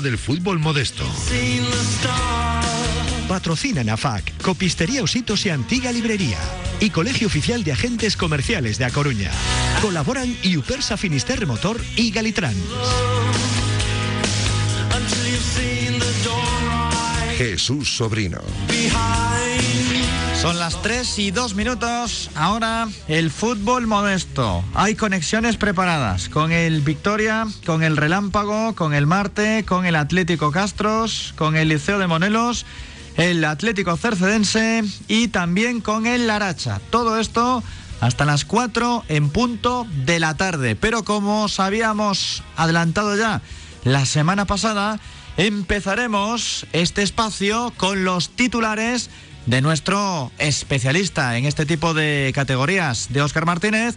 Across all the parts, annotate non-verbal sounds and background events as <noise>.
del fútbol modesto. Patrocina Nafac, Copistería Ositos y Antigua Librería y Colegio Oficial de Agentes Comerciales de A Coruña. Colaboran Iupersa Finisterre Motor y Galitrans. Jesús Sobrino. Son las 3 y 2 minutos. Ahora el fútbol modesto. Hay conexiones preparadas con el Victoria, con el Relámpago, con el Marte, con el Atlético Castros, con el Liceo de Monelos, el Atlético Cercedense y también con el Laracha. Todo esto hasta las 4 en punto de la tarde. Pero como os habíamos adelantado ya la semana pasada, empezaremos este espacio con los titulares de nuestro especialista en este tipo de categorías, de Óscar Martínez,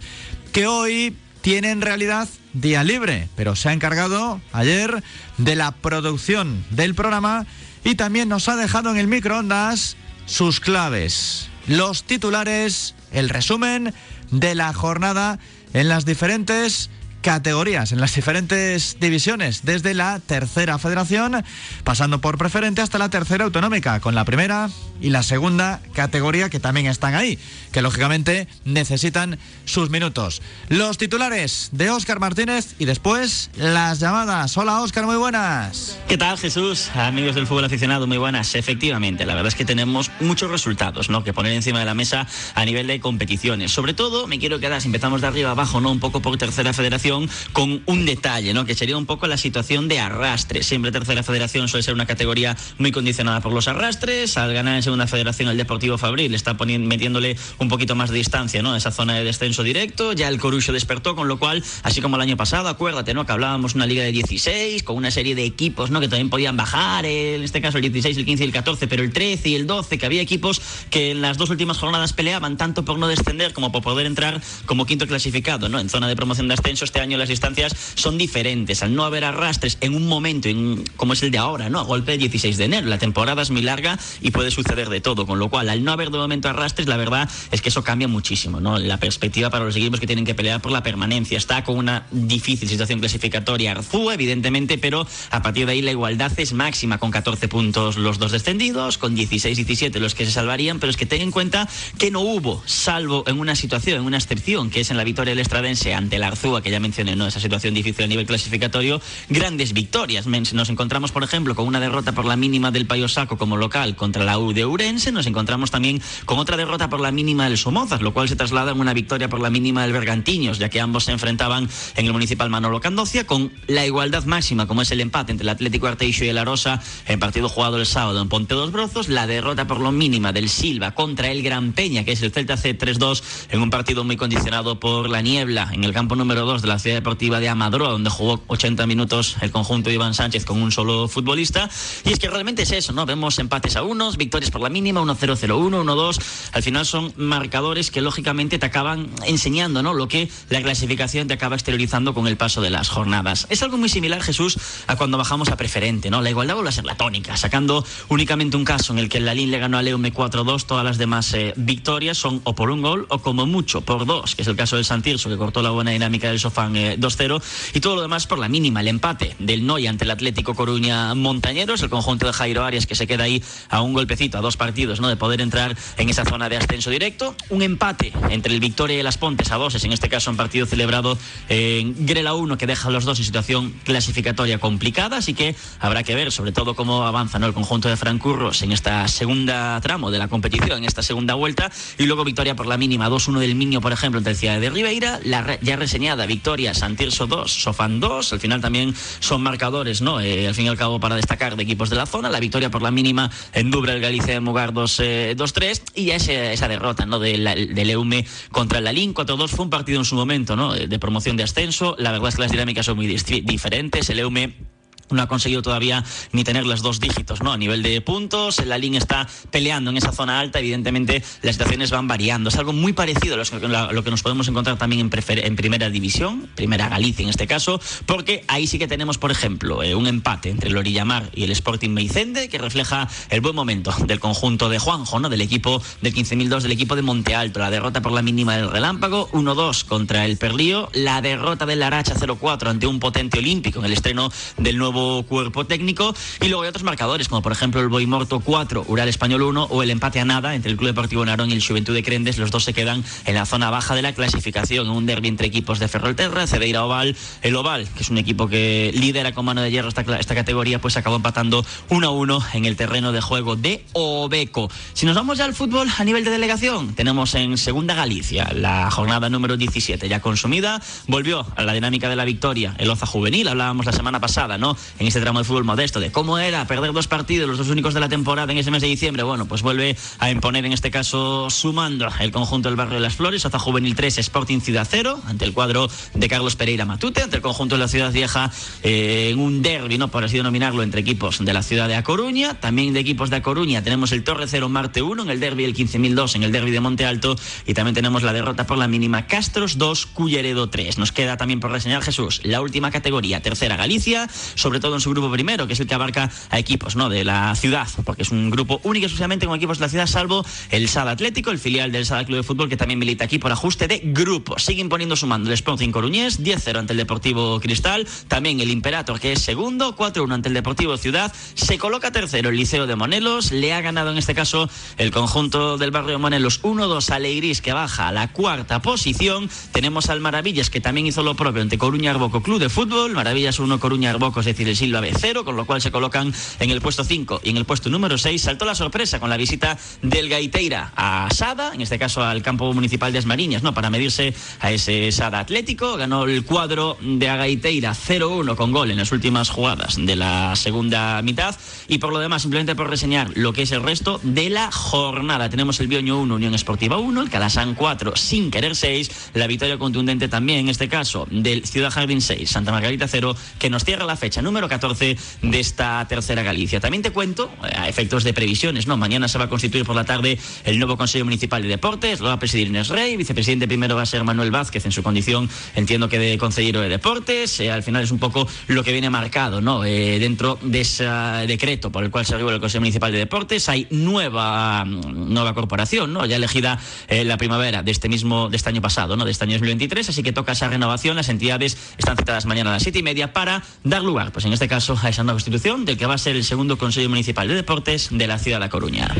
que hoy tiene en realidad día libre, pero se ha encargado ayer de la producción del programa y también nos ha dejado en el microondas sus claves, los titulares, el resumen de la jornada en las diferentes categorías, en las diferentes divisiones, desde la tercera federación, pasando por preferente hasta la tercera autonómica, con la primera y la segunda categoría que también están ahí, que lógicamente necesitan sus minutos. Los titulares de Óscar Martínez y después las llamadas. Hola Óscar, muy buenas. ¿Qué tal Jesús? Amigos del fútbol aficionado, muy buenas. Efectivamente, la verdad es que tenemos muchos resultados ¿no? que poner encima de la mesa a nivel de competiciones. Sobre todo, me quiero quedar, si empezamos de arriba abajo, ¿no? un poco por tercera federación, con un detalle, ¿no? que sería un poco la situación de arrastre. Siempre tercera federación suele ser una categoría muy condicionada por los arrastres. Al ganar en segunda federación el Deportivo Fabril está metiéndole un poquito más de distancia ¿no? esa zona de descenso directo. Ya el Corucho despertó, con lo cual, así como el año pasado, acuérdate ¿no? que hablábamos una liga de 16 con una serie de equipos ¿no? que también podían bajar, en este caso el 16, el 15 y el 14, pero el 13 y el 12, que había equipos que en las dos últimas jornadas peleaban tanto por no descender como por poder entrar como quinto clasificado ¿no? en zona de promoción de ascenso. Este año las distancias son diferentes. Al no haber arrastres en un momento en, como es el de ahora, ¿no? a golpe de 16 de enero, la temporada es muy larga y puede suceder de todo, con lo cual al no haber de momento arrastres, la verdad es que eso cambia muchísimo. ¿no? La perspectiva para los equipos que tienen que pelear por la permanencia está con una difícil situación clasificatoria Arzúa, evidentemente, pero a partir de ahí la igualdad es máxima, con 14 puntos los dos descendidos, con 16-17 los que se salvarían, pero es que ten en cuenta que no hubo, salvo en una situación, en una excepción, que es en la victoria del Estradense ante el Arzúa, que ya mencioné, ¿no? esa situación difícil a nivel clasificatorio, grandes victorias. Nos encontramos, por ejemplo, con una derrota por la mínima del Payo Saco como local contra la U de Urense, nos encontramos también con otra derrota por la mínima del Somozas, lo cual se traslada en una victoria por la mínima del Bergantiños, ya que ambos se enfrentaban en el municipal Manolo Candocia con la igualdad máxima, como es el empate entre el Atlético Arteixo y el Arosa en partido jugado el sábado en Ponte dos Brozos, la derrota por lo mínima del Silva contra el Gran Peña, que es el Celta C3-2, en un partido muy condicionado por la niebla en el campo número 2 de la Ciudad Deportiva de Amadroa, donde jugó 80 minutos el conjunto de Iván Sánchez con un solo futbolista. Y es que realmente es eso, ¿no? Vemos empates a unos, victorias por la mínima, 1-0-0-1, 1-2. Al final son marcadores que lógicamente te acaban enseñando, ¿no? Lo que la clasificación te acaba exteriorizando con el paso de las jornadas. Es algo muy similar, Jesús, a cuando bajamos a preferente, ¿no? La igualdad vuelve a ser la tónica, sacando únicamente un caso en el que el Lalín le ganó a Leume 4-2, todas las demás eh, victorias son o por un gol o como mucho por dos, que es el caso del Santirso, que cortó la buena dinámica del Eh, 2-0, y todo lo demás por la mínima, el empate del Noy ante el Atlético Coruña Montañeros, el conjunto de Jairo Arias que se queda ahí a un golpecito, a dos partidos, ¿no? De poder entrar en esa zona de ascenso directo, un empate entre el Victoria y Las Pontes a dos, en este caso un partido celebrado en Grela 1 que deja a los dos en situación clasificatoria complicada, así que habrá que ver sobre todo cómo avanza ¿no? el conjunto de Francurros en esta segunda tramo de la competición, en esta segunda vuelta, y luego victoria por la mínima 2-1 del Miño, por ejemplo, ante el Ciudad de Ribeira, la ya reseñada victoria Santirso 2, Sofán 2, al final también son marcadores, ¿no? Eh, al fin y al cabo para destacar de equipos de la zona, la victoria por la mínima en Dubra, el Galicia de Mugar 2-3 y esa, esa derrota, ¿no? Del de contra el Lalín 4-2 fue un partido en su momento, ¿no? De promoción de ascenso, la verdad es que las dinámicas son muy diferentes, el Leume no ha conseguido todavía ni tener los dos dígitos ¿no? a nivel de puntos. La línea está peleando en esa zona alta. Evidentemente, las situaciones van variando. Es algo muy parecido a lo que nos podemos encontrar también en, en primera división, primera Galicia en este caso, porque ahí sí que tenemos, por ejemplo, eh, un empate entre el Orillamar y el Sporting Meicende, que refleja el buen momento del conjunto de Juanjo, ¿no? del equipo del 15.002, del equipo de Monte Alto. La derrota por la mínima del Relámpago, 1-2 contra el Perlío. La derrota del Aracha 0-4 ante un potente olímpico en el estreno del nuevo cuerpo técnico. Y luego hay otros marcadores, como por ejemplo el Boimorto 4, Ural Español 1 o el empate a nada entre el Club Deportivo Narón y el Juventud de Crendes. Los dos se quedan en la zona baja de la clasificación, un derbi entre equipos de Ferrolterra, Cedeira Oval. El Oval, que es un equipo que lidera con mano de hierro esta, esta categoría, pues acabó empatando 1 a 1 en el terreno de juego de Obeco. Si nos vamos ya al fútbol a nivel de delegación, tenemos en Segunda Galicia la jornada número 17 ya consumida. Volvió a la dinámica de la victoria el Oza Juvenil, hablábamos la semana pasada, ¿no? En este tramo de fútbol modesto, de cómo era perder dos partidos, los dos únicos de la temporada en ese mes de diciembre. Bueno, pues vuelve a imponer en este caso sumando el conjunto del barrio de las Flores, Oza Juvenil 3, Sporting Ciudad 0, ante el cuadro de Carlos Pereira Matute, ante el conjunto de la Ciudad Vieja, eh, en un derby, ¿no? Por así denominarlo, entre equipos de la ciudad de A Coruña, también de equipos de A Coruña tenemos el Torre 0 Marte 1 en el derby el 15.002 en el derby de Monte Alto y también tenemos la derrota por la mínima Castros 2, Culleredo 3. Nos queda también por reseñar Jesús la última categoría, tercera Galicia, sobre todo en su grupo primero, que es el que abarca a equipos ¿no? de la ciudad, porque es un grupo único exclusivamente con equipos de la ciudad, salvo el SAD Atlético, el filial del SAD Club de Fútbol, que también milita aquí por ajuste de grupo. Siguen poniendo su mando el Sporting Coruñés, 10-0 ante el Deportivo Cristal, también el Imperator, que es segundo, 4-1 ante el Deportivo Ciudad, se coloca tercero el Liceo de Monelos, le ha ganado en este caso el conjunto del barrio Monelos 1-2 a Leirís, que baja a la cuarta posición. Tenemos al Maravillas, que también hizo lo propio ante Coruña Arboco Club de Fútbol. Maravillas 1, Coruña Arboco, es decir, el Silva B0, con lo cual se colocan en el puesto 5 y en el puesto número 6. Saltó la sorpresa con la visita del Gaiteira a Sada, en este caso al campo municipal de Esmariñas, ¿no? Para medirse a ese Sada Atlético. Ganó el cuadro de Agaiteira 0-1 con gol en las últimas jugadas de la segunda mitad. Y por lo demás, simplemente por reseñar lo que es el resto de la jornada. Tenemos el Bioño 1, Unión Esportiva 1, el Calasán 4, sin querer 6. La victoria contundente también, en este caso, del Ciudad Jardín 6, Santa Margarita 0, que nos cierra la fecha número 14 de esta tercera Galicia. También te cuento, eh, a efectos de previsiones, ¿no? Mañana se va a constituir por la tarde el nuevo Consejo Municipal de Deportes, lo va a presidir Inés Rey, vicepresidente primero va a ser Manuel Vázquez en su condición, entiendo que de concejero de Deportes. Eh, al final es un poco lo que viene marcado, ¿no? Eh, dentro de ese decreto por el cual se regula el Consejo Municipal de Deportes, hay nueva, nueva corporación, ¿no? Ya elegida en la primavera de este mismo, de este año pasado, ¿no? De este año 2023, así que toca esa renovación. Las entidades están citadas mañana a las siete y media para dar lugar, pues en este caso, a esa nueva constitución del que va a ser el segundo Consejo Municipal de Deportes de la ciudad de La Coruña.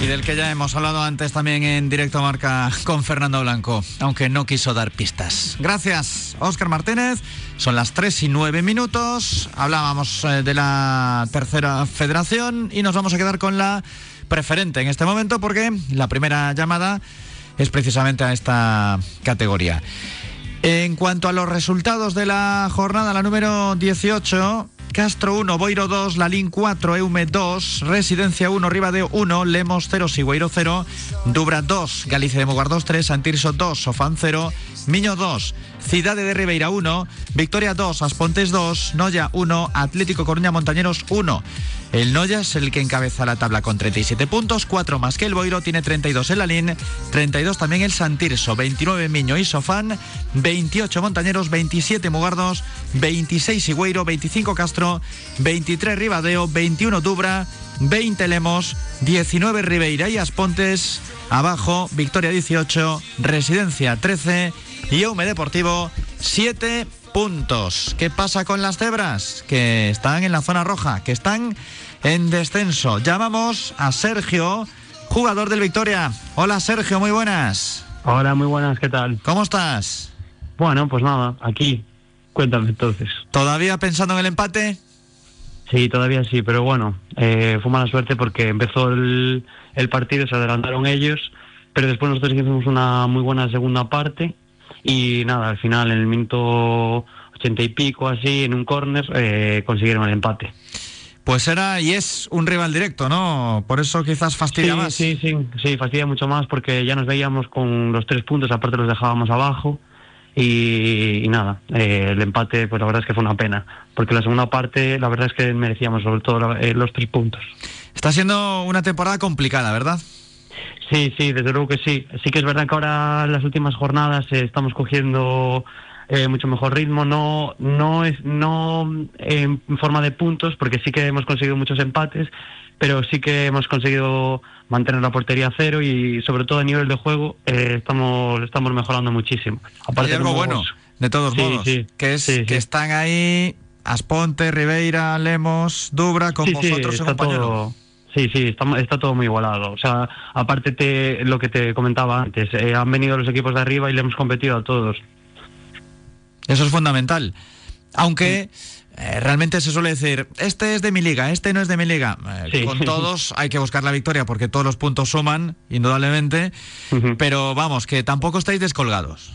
Y del que ya hemos hablado antes también en directo marca con Fernando Blanco, aunque no quiso dar pistas. Gracias, Óscar Martínez. Son las 3 y 9 minutos. Hablábamos eh, de la tercera federación y nos vamos a quedar con la preferente en este momento porque la primera llamada es precisamente a esta categoría. En cuanto a los resultados de la jornada, la número 18, Castro 1, Boiro 2, Lalín 4, Eume 2, Residencia 1, Ribadeo 1, Lemos 0, Sigüeiro 0, Dubra 2, Galicia de Moguar 2, 3, Santirso 2, Sofán 0, Miño 2, Cidade de Ribeira 1, Victoria 2, Aspontes 2, Noya 1, Atlético Coruña Montañeros 1. El Noya es el que encabeza la tabla con 37 puntos, 4 más que el Boiro, tiene 32 el Lalín, 32 también el Santirso, 29 Miño y Sofán, 28 Montañeros, 27 Mugardos, 26 Sigüeiro, 25 Castro, 23 Ribadeo, 21 Dubra, 20 Lemos, 19 Ribeira y Aspontes, abajo Victoria 18, Residencia 13 y Eume Deportivo 7 puntos. ¿Qué pasa con las cebras? Que están en la zona roja, que están en descenso. Llamamos a Sergio, jugador del Victoria. Hola Sergio, muy buenas. Hola, muy buenas, ¿qué tal? ¿Cómo estás? Bueno, pues nada, aquí. Cuéntame entonces. ¿Todavía pensando en el empate? Sí, todavía sí, pero bueno, eh, fue mala suerte porque empezó el, el partido, se adelantaron ellos, pero después nosotros hicimos una muy buena segunda parte y nada, al final en el minuto ochenta y pico así, en un córner, eh, consiguieron el empate. Pues era y es un rival directo, ¿no? Por eso quizás fastidia sí, más. Sí, sí, sí, fastidia mucho más porque ya nos veíamos con los tres puntos, aparte los dejábamos abajo. Y, y nada, eh, el empate, pues la verdad es que fue una pena, porque la segunda parte, la verdad es que merecíamos sobre todo la- eh, los tres puntos. Está siendo una temporada complicada, ¿verdad? Sí, sí, desde luego que sí. Sí que es verdad que ahora en las últimas jornadas eh, estamos cogiendo eh, mucho mejor ritmo, no, no es, no en forma de puntos, porque sí que hemos conseguido muchos empates, pero sí que hemos conseguido mantener la portería a cero y sobre todo a nivel de juego eh, estamos, estamos mejorando muchísimo. Hay algo tenemos- bueno, de todos Sí, modos, sí, que es sí, que están ahí Asponte, Ribeira, Lemos, Dubra, con vosotros en todo. Sí, sí, está, está todo muy igualado. O sea, aparte te, lo que te comentaba antes, eh, han venido los equipos de arriba y le hemos competido a todos. Eso es fundamental. Aunque eh, realmente se suele decir, este es de mi liga, este no es de mi liga. Eh, Sí. Con todos <laughs> hay que buscar la victoria porque todos los puntos suman, indudablemente. Pero vamos, que tampoco estáis descolgados.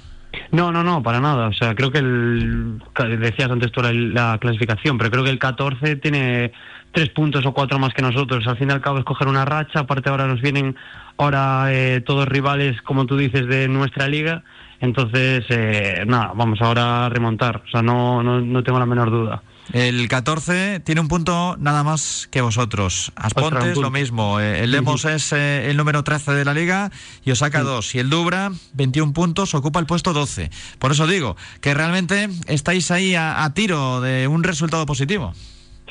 No, no, no, para nada. O sea, creo que el. Decías antes tú la, la clasificación, pero creo que el 14 tiene tres puntos o cuatro más que nosotros. Al fin y al cabo es coger una racha. Aparte, ahora nos vienen ahora eh, todos rivales, como tú dices, de nuestra liga. Entonces, eh, nada, vamos ahora a remontar. O sea, no, no, no tengo la menor duda. El 14 tiene un punto nada más que vosotros. Asponte Ostras, un es lo mismo. Eh, El Lemos es eh, el número 13 de la liga y os saca dos. Y el Dubra, 21 puntos, ocupa el puesto 12. Por eso digo que realmente estáis ahí a, a tiro de un resultado positivo.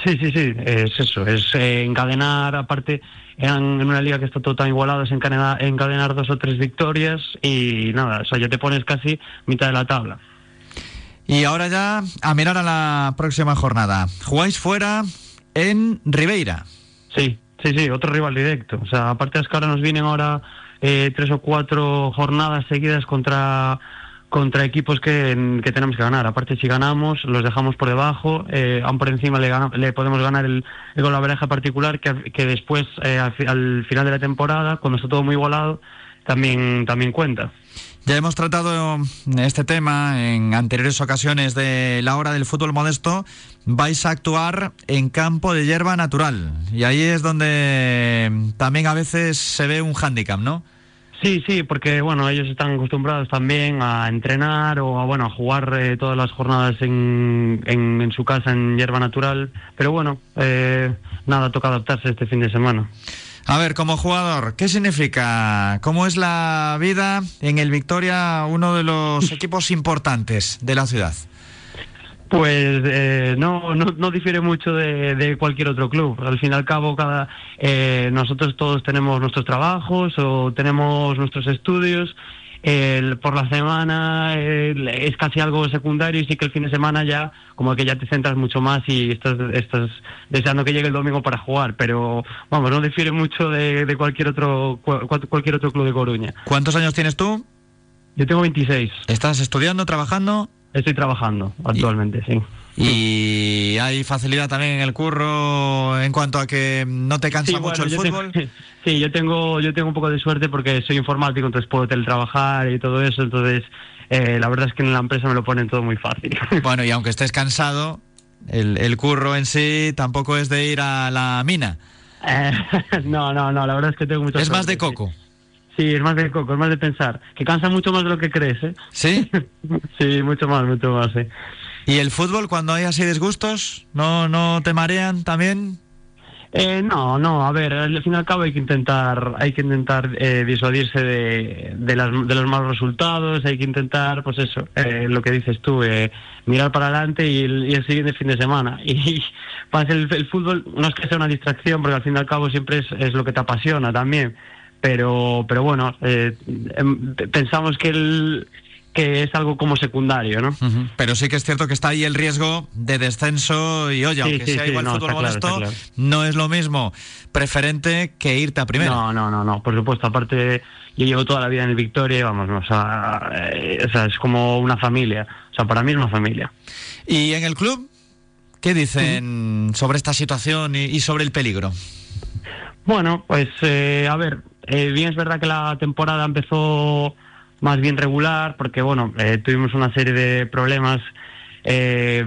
Sí, sí, sí, es eso, es encadenar, aparte, en, en una liga que está todo tan igualado, es encadenar, encadenar dos o tres victorias y nada, o sea, ya te pones casi mitad de la tabla. Y ahora ya a mirar a la próxima jornada. Jugáis fuera en Ribeira. Sí, sí, sí, otro rival directo. O sea, aparte es que ahora nos vienen ahora eh, tres o cuatro jornadas seguidas contra contra equipos que, que tenemos que ganar. Aparte, si ganamos, los dejamos por debajo, eh, aún por encima le, le podemos ganar el, el golaveraje particular, que, que después, eh, al, al final de la temporada, cuando está todo muy igualado, también, también cuenta. Ya hemos tratado este tema en anteriores ocasiones de la hora del fútbol modesto. Vais a actuar en campo de hierba natural. Y ahí es donde también a veces se ve un hándicap, ¿no? Sí, sí, porque bueno, ellos están acostumbrados también a entrenar o a, bueno, a jugar eh, todas las jornadas en, en, en su casa en hierba natural, pero bueno, eh, nada, toca adaptarse este fin de semana. A ver, como jugador, ¿qué significa? ¿Cómo es la vida en el Victoria, uno de los <laughs> equipos importantes de la ciudad? Pues eh, no, no, no difiere mucho de, de cualquier otro club. Al fin y al cabo, cada eh, nosotros todos tenemos nuestros trabajos o tenemos nuestros estudios. El- por la semana el- es casi algo secundario y sí que el fin de semana ya como que ya te centras mucho más y estás, estás deseando que llegue el domingo para jugar. Pero vamos, no difiere mucho de, de cualquier otro cual- cualquier otro club de Coruña. ¿Cuántos años tienes tú? Yo tengo 26. ¿Estás estudiando, trabajando? Estoy trabajando actualmente, sí. ¿Y hay facilidad también en el curro en cuanto a que no te cansa Sí, mucho bueno, el fútbol? tengo- <laughs> sí, yo tengo, yo tengo un poco de suerte porque soy informático, entonces puedo teletrabajar y todo eso. Entonces, eh, la verdad es que en la empresa me lo ponen todo muy fácil. <laughs> Bueno, y aunque estés cansado, el, el curro en sí tampoco es de ir a la mina. Eh, <laughs> no, no, no, la verdad es que tengo mucha Es más de coco. Sí. Sí, es más de coco, es más de pensar. Que cansa mucho más de lo que crees, ¿eh? ¿Sí? <laughs> sí, mucho más, mucho más, sí. ¿Y el fútbol, cuando hay así disgustos, no, no te marean también? Eh, no, no, a ver, al fin y al cabo hay que intentar, hay que intentar eh, disuadirse de, de, las- de los malos resultados, hay que intentar, pues eso, eh, lo que dices tú, eh, mirar para adelante y el, y el siguiente fin de semana. <laughs> Y para el, el fútbol no es que sea una distracción, porque al fin y al cabo siempre es, es lo que te apasiona también. Pero, pero bueno, eh, em, pensamos que el que es algo como secundario, ¿no? Pero sí que es cierto que está ahí el riesgo de descenso y oye, Sí, aunque sí, sea sí, igual no, fútbol claro, claro. no es lo mismo preferente que irte a primera. No, no, no, no, por supuesto. Aparte, yo llevo toda la vida en el Victoria, y vamos, o, sea, eh, o sea, es como una familia. O sea, para mí es una familia. ¿Y en el club? ¿Qué dicen sobre esta situación y, y sobre el peligro? Bueno, pues eh, a ver, eh, bien es verdad que la temporada empezó más bien regular, porque bueno, eh, tuvimos una serie de problemas eh,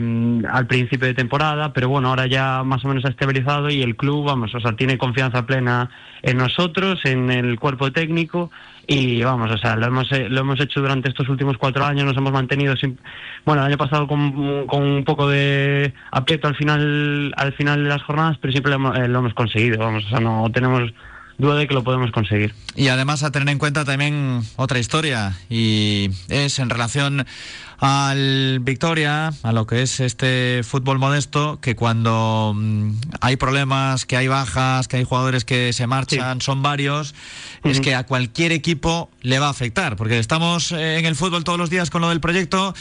al principio de temporada, pero bueno, ahora ya más o menos ha estabilizado y el club, vamos, o sea, tiene confianza plena en nosotros, en el cuerpo técnico y vamos, o sea, lo hemos, eh, lo hemos hecho durante estos últimos cuatro años, nos hemos mantenido, sin, bueno, el año pasado con, con un poco de aprieto al final, al final de las jornadas, pero siempre lo hemos, eh, lo hemos conseguido, vamos, o sea, no tenemos duda de que lo podemos conseguir. Y además a tener en cuenta también otra historia y es en relación al Victoria, a lo que es este fútbol modesto, que cuando mm, hay problemas, que hay bajas, que hay jugadores que se marchan, son varios, es que a cualquier equipo le va a afectar, porque estamos eh, en el fútbol todos los días con lo del proyecto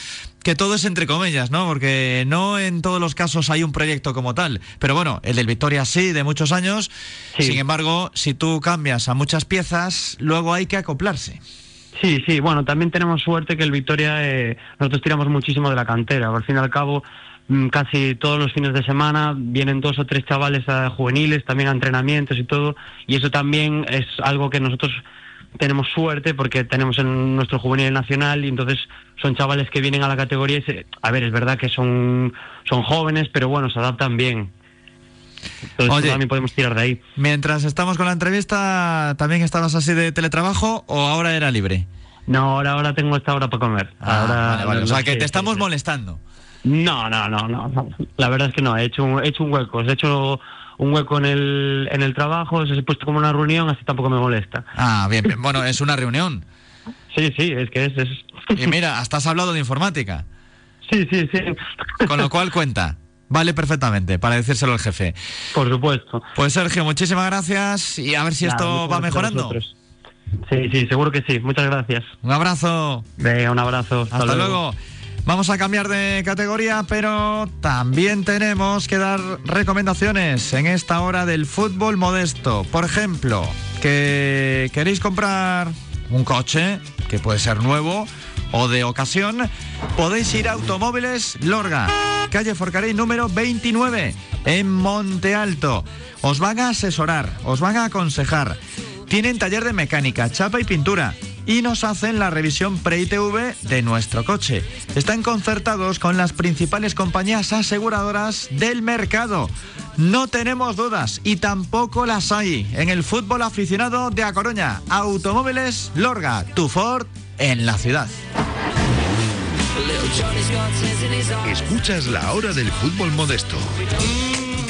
que todo es entre comillas, ¿no? Porque no en todos los casos hay un proyecto como tal. Pero bueno, el del Victoria sí, de muchos años. Sin embargo, si tú cambias a muchas piezas, luego hay que acoplarse. Sí, sí, bueno, también tenemos suerte que el Victoria, eh, nosotros tiramos muchísimo de la cantera. Al fin y al cabo, mm, casi todos los fines de semana vienen dos o tres chavales a juveniles, también a entrenamientos y todo. Y eso también es algo que nosotros tenemos suerte porque tenemos en nuestro juvenil nacional y entonces son chavales que vienen a la categoría y se, a ver, es verdad que son, son jóvenes, pero bueno, se adaptan bien. Entonces también podemos tirar de ahí. Mientras estamos con la entrevista, ¿también estabas así de teletrabajo o ahora era libre? No, ahora, ahora tengo esta hora para comer. Ah, ahora, O sea, que te estamos molestando. No, no, no, no, La verdad es que no, he hecho, he hecho un hueco. He hecho un hueco en el, en el trabajo, se ha puesto como una reunión, así tampoco me molesta. Ah, bien, bien. bueno, es una reunión. Sí, sí, es que es, es... Y mira, hasta has hablado de informática. Sí, sí, sí. Con lo cual cuenta. Vale perfectamente para decírselo al jefe. Por supuesto. Pues Sergio, muchísimas gracias y a ver si esto va mejorando. Sí, sí, seguro que sí. Muchas gracias. Un abrazo. Venga, un abrazo. Hasta, luego. Vamos a cambiar de categoría, pero también tenemos que dar recomendaciones en esta hora del fútbol modesto. Por ejemplo, que queréis comprar un coche, que puede ser nuevo o de ocasión, podéis ir a Automóviles Lorga, calle Forcarey número 29, en Monte Alto. Os van a asesorar, os van a aconsejar. Tienen taller de mecánica, chapa y pintura y nos hacen la revisión pre-ITV de nuestro coche. Están concertados con las principales compañías aseguradoras del mercado. No tenemos dudas y tampoco las hay en el fútbol aficionado de A Coruña. Automóviles Lorga, tu Ford en la ciudad. Escuchas la hora del fútbol modesto.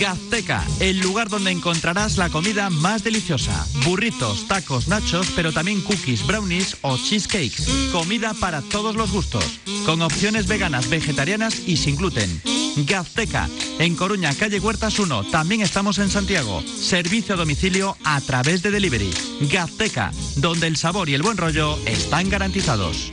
Gazteca, el lugar donde encontrarás la comida más deliciosa. Burritos, tacos, nachos, pero también cookies, brownies o cheesecakes. Comida para todos los gustos, con opciones veganas, vegetarianas y sin gluten. Gazteca, en Coruña, calle Huertas 1. También estamos en Santiago. Servicio a domicilio a través de delivery. Gazteca, donde el sabor y el buen rollo están garantizados.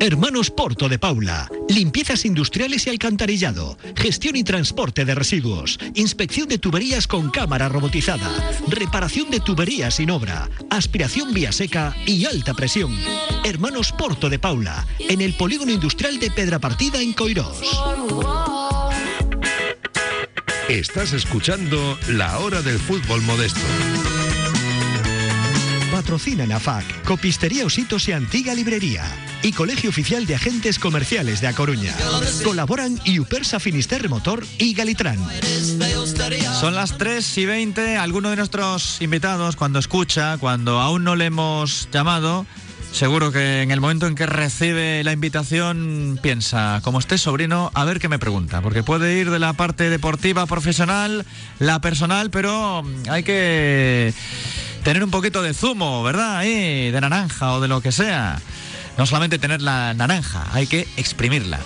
Hermanos Porto de Paula. Limpiezas industriales y alcantarillado. Gestión y transporte de residuos. Inspección de tuberías con cámara robotizada. Reparación de tuberías sin obra. Aspiración vía seca y alta presión. Hermanos Porto de Paula. En el polígono industrial de Pedra Partida en Coirós. Estás escuchando La Hora del Fútbol Modesto. Patrocina AFAC, Copistería Ositos y Antigua Librería y Colegio Oficial de Agentes Comerciales de A Coruña. Colaboran Iupersa Finisterre Motor y Galitran. Son las 3 y 20. Alguno de nuestros invitados, cuando escucha, cuando aún no le hemos llamado, Seguro que en el momento en que recibe la invitación piensa, como esté sobrino, a ver qué me pregunta, porque puede ir de la parte deportiva profesional, la personal, pero hay que tener un poquito de zumo, ¿verdad? Ahí, de naranja o de lo que sea. No solamente tener la naranja, hay que exprimirla.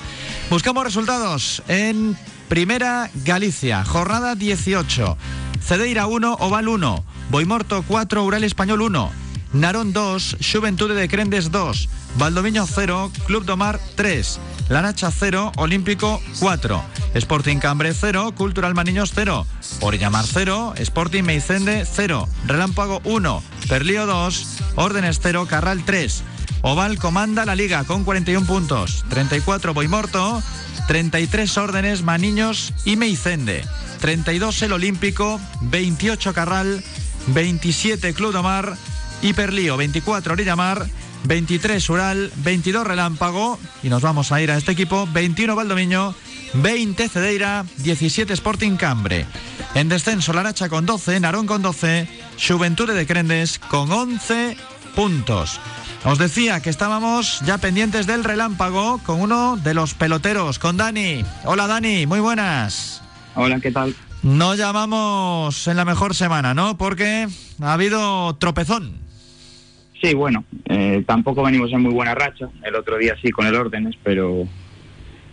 Buscamos resultados en Primera Galicia, jornada 18. Cedeira 1, Oval 1, Boimorto 4, Ural Español 1, Narón 2, Juventude de Crendes 2, Valdoviño 0, Club Domar 3, Lanacha 0, Olímpico 4, Sporting Cambre 0, Cultural Maniños 0, Orillamar 0, Sporting Meicende 0, Relámpago 1, Perlío 2, Órdenes 0, Carral 3. Oval comanda la liga con 41 puntos, 34 Boimorto, 33 Órdenes, Maniños y Meicende, 32 el Olímpico, 28 Carral, 27 Club Domar, Hiperlío 24 Orillamar, 23 Ural, 22 Relámpago y nos vamos a ir a este equipo, 21 Valdomiño, 20 Cedeira, 17 Sporting Cambre. En descenso Laracha con 12, Narón con 12, Juventude de Crendes con 11 puntos. Os decía que estábamos ya pendientes del relámpago con uno de los peloteros, con Dani. Hola Dani, muy buenas. Hola, ¿qué tal? No llamamos en la mejor semana, ¿no? Porque ha habido tropezón. Sí, bueno, eh, tampoco venimos en muy buena racha. El otro día sí con el órdenes, pero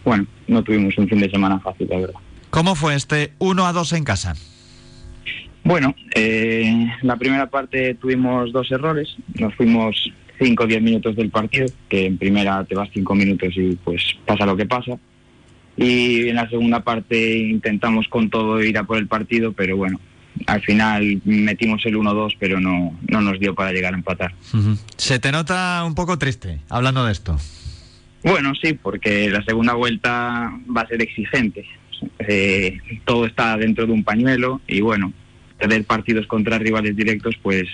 bueno, no tuvimos un fin de semana fácil, la verdad. ¿Cómo fue este 1 a 2 en casa? Bueno, eh, la primera parte tuvimos dos errores. Nos fuimos 5 o 10 minutos del partido, que en primera te vas 5 minutos y pues pasa lo que pasa. Y en la segunda parte intentamos con todo ir a por el partido, pero bueno, al final metimos el 1-2, pero no, no nos dio para llegar a empatar. Se te nota un poco triste hablando de esto. Bueno, sí, porque la segunda vuelta va a ser exigente. Eh, todo está dentro de un pañuelo y bueno, tener partidos contra rivales directos, pues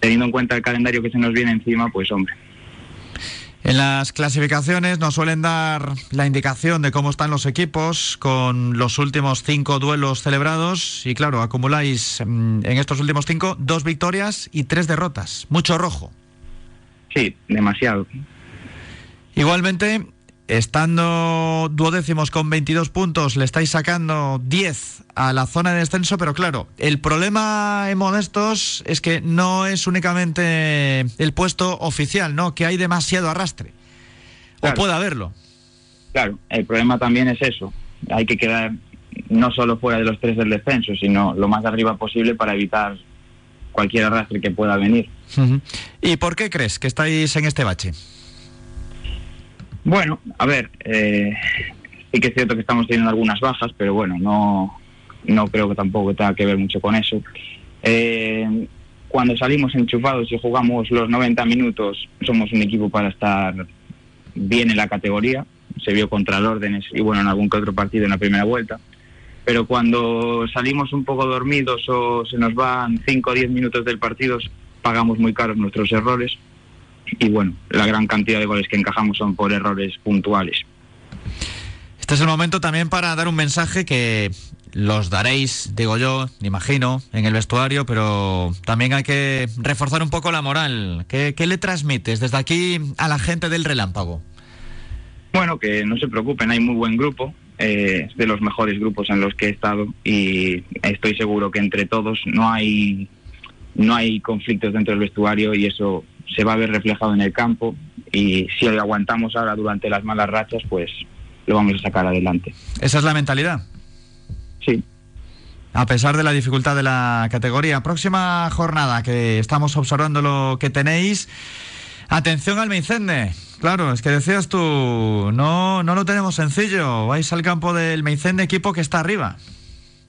teniendo en cuenta el calendario que se nos viene encima, pues hombre. En las clasificaciones nos suelen dar la indicación de cómo están los equipos con los últimos cinco duelos celebrados y claro, acumuláis mm, en estos últimos cinco dos victorias y tres derrotas. Mucho rojo. Sí, demasiado. Igualmente, estando duodécimos con 22 puntos, le estáis sacando 10 a la zona de descenso, pero claro, el problema en Modestos es que no es únicamente el puesto oficial, ¿no? Que hay demasiado arrastre. O puede haberlo. Claro, el problema también es eso. Hay que quedar no solo fuera de los tres del descenso, sino lo más arriba posible para evitar cualquier arrastre que pueda venir. ¿Y por qué crees que estáis en este bache? Bueno, a ver, eh, sí que es cierto que estamos teniendo algunas bajas, pero bueno, no, no creo que tampoco tenga que ver mucho con eso. Eh, cuando salimos enchufados y jugamos los 90 minutos, somos un equipo para estar bien en la categoría. Se vio contra el órdenes y bueno, en algún que otro partido en la primera vuelta. Pero cuando salimos un poco dormidos o se nos van 5 o 10 minutos del partido, pagamos muy caros nuestros errores y bueno, la gran cantidad de goles que encajamos son por errores puntuales. Este es el momento también para dar un mensaje que los daréis, digo yo, imagino, en el vestuario, pero también hay que reforzar un poco la moral. ¿Qué, le transmites desde aquí a la gente del relámpago? Bueno, que no se preocupen, hay muy buen grupo, eh, de los mejores grupos en los que he estado y estoy seguro que entre todos no hay no hay conflictos dentro del vestuario y eso se va a ver reflejado en el campo y si lo aguantamos ahora durante las malas rachas, pues lo vamos a sacar adelante. ¿Esa es la mentalidad? Sí. A pesar de la dificultad de la categoría. Próxima jornada que estamos observando lo que tenéis. Atención al Meicende. Claro, es que decías tú, no, no lo tenemos sencillo. Vais al campo del Meicende, equipo que está arriba.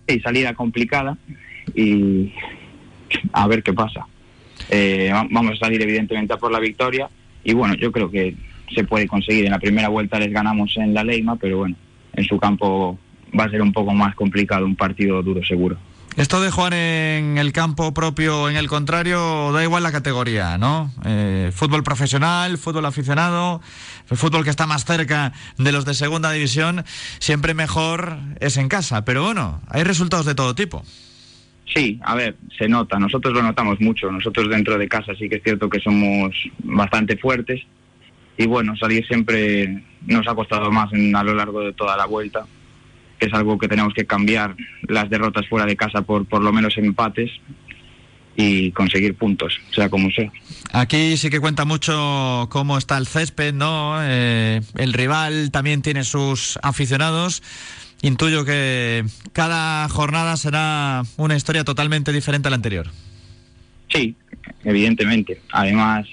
Sí, salida complicada y a ver qué pasa. Eh, vamos a salir evidentemente a por la victoria y bueno, yo creo que se puede conseguir. En la primera vuelta les ganamos en la Leima, pero bueno, en su campo va a ser un poco más complicado, un partido duro seguro. Esto de jugar en el campo propio, en el contrario, da igual la categoría, ¿no? Eh, fútbol profesional, fútbol aficionado, fútbol que está más cerca de los de segunda división, siempre mejor es en casa. Pero bueno, hay resultados de todo tipo. Sí, a ver, se nota, nosotros lo notamos mucho, nosotros dentro de casa sí que es cierto que somos bastante fuertes y bueno, salir siempre nos ha costado más a lo largo de toda la vuelta, es algo que tenemos que cambiar las derrotas fuera de casa por por lo menos empates y conseguir puntos, sea como sea. Aquí sí que cuenta mucho cómo está el césped, ¿no? Eh, el rival también tiene sus aficionados. Intuyo que cada jornada será una historia totalmente diferente a la anterior. Sí, evidentemente. Además,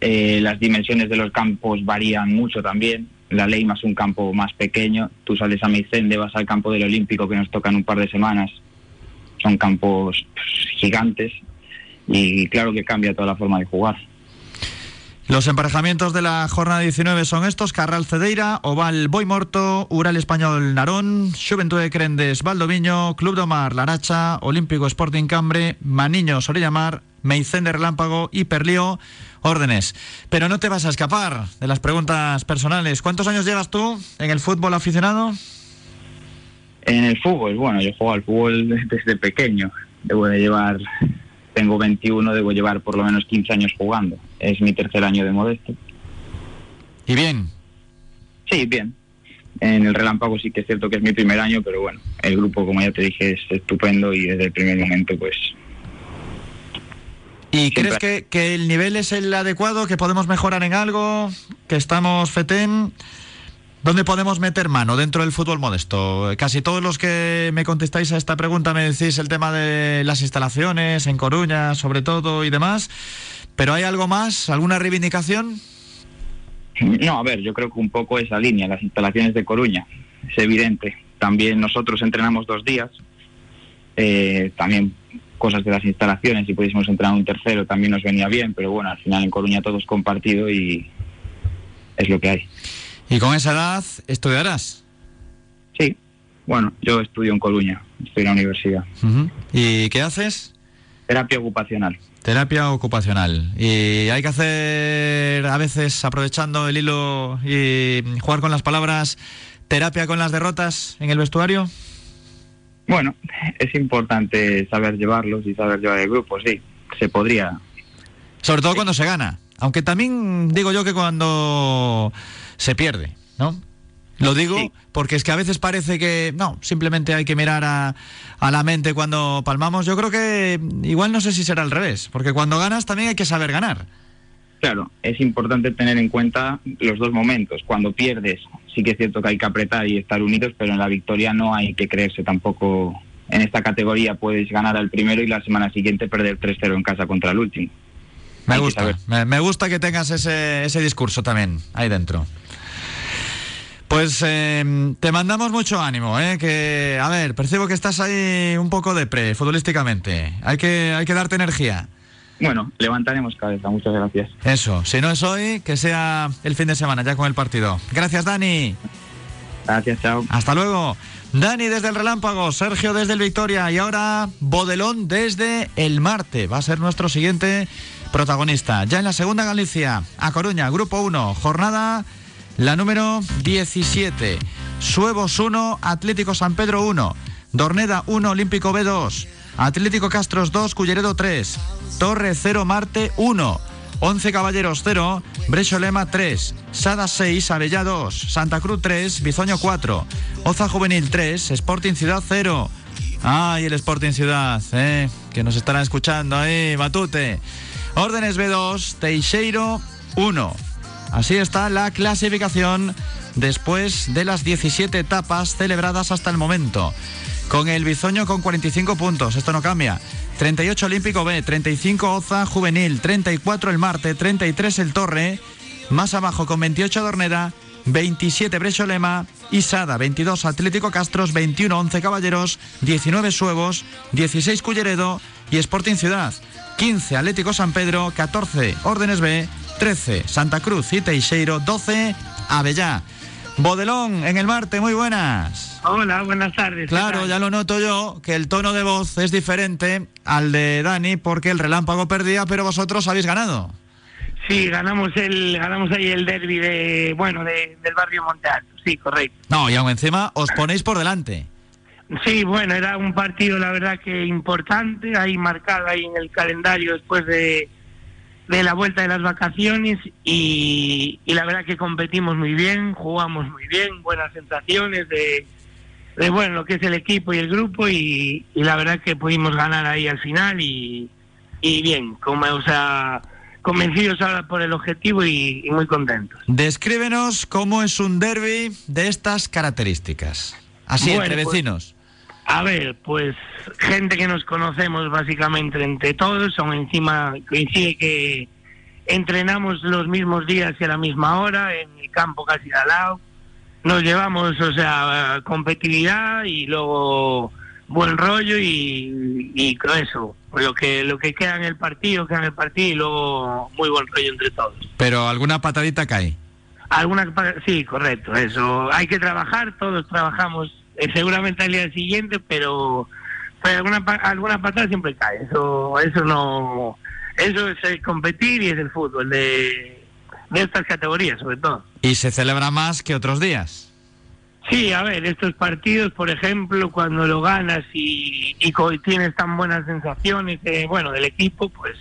eh, las dimensiones de los campos varían mucho también. La Leima es un campo más pequeño. Tú sales a Meicende, vas al campo del Olímpico que nos toca en un par de semanas. Son campos gigantes y claro que cambia toda la forma de jugar. Los emparejamientos de la jornada 19 son estos: Carral Cedeira, Oval Boimorto, Ural Español Narón, Juventud de Crendes Valdoviño, Club de Omar Laracha, Olímpico Sporting Cambre, Maniño Sorillamar, Meicén de Relámpago y Perlío órdenes. Pero no te vas a escapar de las preguntas personales. ¿Cuántos años llevas tú en el fútbol aficionado? En el fútbol, bueno, yo juego al fútbol desde pequeño. Debo de llevar tengo 21, debo llevar por lo menos 15 años jugando. Es mi tercer año de modesto. ¿Y bien? Sí, bien. En el relámpago sí que es cierto que es mi primer año, pero bueno, el grupo, como ya te dije, es estupendo y desde el primer momento, pues ¿Y crees que, que, el nivel es el adecuado, que podemos mejorar en algo, que estamos fetén? ¿Dónde podemos meter mano dentro del fútbol modesto? Casi todos los que me contestáis a esta pregunta me decís el tema de las instalaciones en Coruña, sobre todo, y demás. ¿Pero hay algo más? ¿Alguna reivindicación? No, a ver, yo creo que un poco esa línea, las instalaciones de Coruña, es evidente. También nosotros entrenamos dos días, eh, también cosas de las instalaciones, si pudiésemos entrenar un tercero también nos venía bien, pero bueno, al final en Coruña todos compartido y es lo que hay. ¿Y con esa edad estudiarás? Sí, bueno, yo estudio en Coruña, estoy en la universidad. ¿Y qué haces? Terapia ocupacional. Terapia ocupacional. ¿Y hay que hacer a veces, aprovechando el hilo y jugar con las palabras, terapia con las derrotas en el vestuario? Bueno, es importante saber llevarlos y saber llevar el grupo, sí, se podría. Sobre todo cuando se gana, aunque también digo yo que cuando se pierde, ¿no? Lo digo porque es que a veces parece que no, simplemente hay que mirar a, a, la mente cuando palmamos. Yo creo que igual no sé si será al revés, porque cuando ganas también hay que saber ganar. Claro, es importante tener en cuenta los dos momentos. Cuando pierdes, sí que es cierto que hay que apretar y estar unidos, pero en la victoria no hay que creerse tampoco. En esta categoría puedes ganar al primero y la semana siguiente perder 3-0 en casa contra el último. Me gusta, me, me, gusta que tengas ese, ese discurso también ahí dentro. Pues eh, te mandamos mucho ánimo, ¿eh? que a ver, percibo que estás ahí un poco de pre futbolísticamente. Hay que, hay que darte energía. Bueno, levantaremos cabeza, muchas gracias. Eso, si no es hoy, que sea el fin de semana ya con el partido. Gracias, Dani. Gracias, chao. Hasta luego. Dani desde el Relámpago, Sergio desde el Victoria y ahora Bodelón desde el Marte. Va a ser nuestro siguiente protagonista. Ya en la segunda Galicia, a Coruña, Grupo 1, jornada la número 17. Suevos 1, Atlético San Pedro 1, Dorneda 1, Olímpico B2, Atlético Castros 2, Culleredo 3, Torre 0, Marte 1. 11 Caballeros 0, Brecho Lema 3, Sada 6, Avellá 2, Santa Cruz 3, Bizoño 4, Oza Juvenil 3, Sporting Ciudad 0. Ay, el Sporting Ciudad, eh, que nos estará escuchando ahí, Matute. Órdenes B2, Teixeiro 1. Así está la clasificación después de las 17 etapas celebradas hasta el momento. Con el Bizoño con 45 puntos, esto no cambia. 38 Olímpico B, 35 Oza Juvenil, 34 el Marte, 33 el Torre, más abajo con 28 Dorneda, 27 Brecho Lema y Sada, 22 Atlético Castros, 21 11 Caballeros, 19 Suevos, 16 Culleredo y Sporting Ciudad, 15 Atlético San Pedro, 14 Órdenes B, 13 Santa Cruz y Teixeiro, 12 Avellá. Bodelón en el Marte, muy buenas. Hola, buenas tardes. Claro, ya lo noto yo, que el tono de voz es diferente al de Dani porque el relámpago perdía, pero vosotros habéis ganado. Sí, ganamos el ganamos ahí el derby de bueno de, del barrio Monte Alto, sí, correcto. No, y aún encima os ponéis por delante. Sí, bueno, era un partido la verdad que importante, ahí marcado ahí en el calendario después de, de la vuelta de las vacaciones y, y, la verdad que competimos muy bien, jugamos muy bien, buenas sensaciones de, de bueno lo que es el equipo y el grupo y, y la verdad que pudimos ganar ahí al final y, y bien, como o sea convencidos ahora por el objetivo y, y muy contentos. Descríbenos cómo es un derby de estas características, así Bueno, entre pues, vecinos. A ver, pues gente que nos conocemos básicamente entre todos, son encima coincide que entrenamos los mismos días y a la misma hora, en el campo casi al lado. Nos llevamos, o sea, competitividad y luego buen rollo y, y eso, lo que lo que queda en el partido, queda en el partido y luego muy buen rollo entre todos. Pero alguna patadita cae. Algunas sí, correcto, eso. Hay que trabajar, todos trabajamos eh, seguramente al día siguiente, pero, pero alguna alguna patada siempre cae. Eso eso no eso es el competir y es el fútbol de, de estas categorías, sobre todo. Y se celebra más que otros días. Sí, a ver, estos partidos, por ejemplo, cuando lo ganas y, y tienes tan buenas sensaciones, eh, bueno, del equipo, pues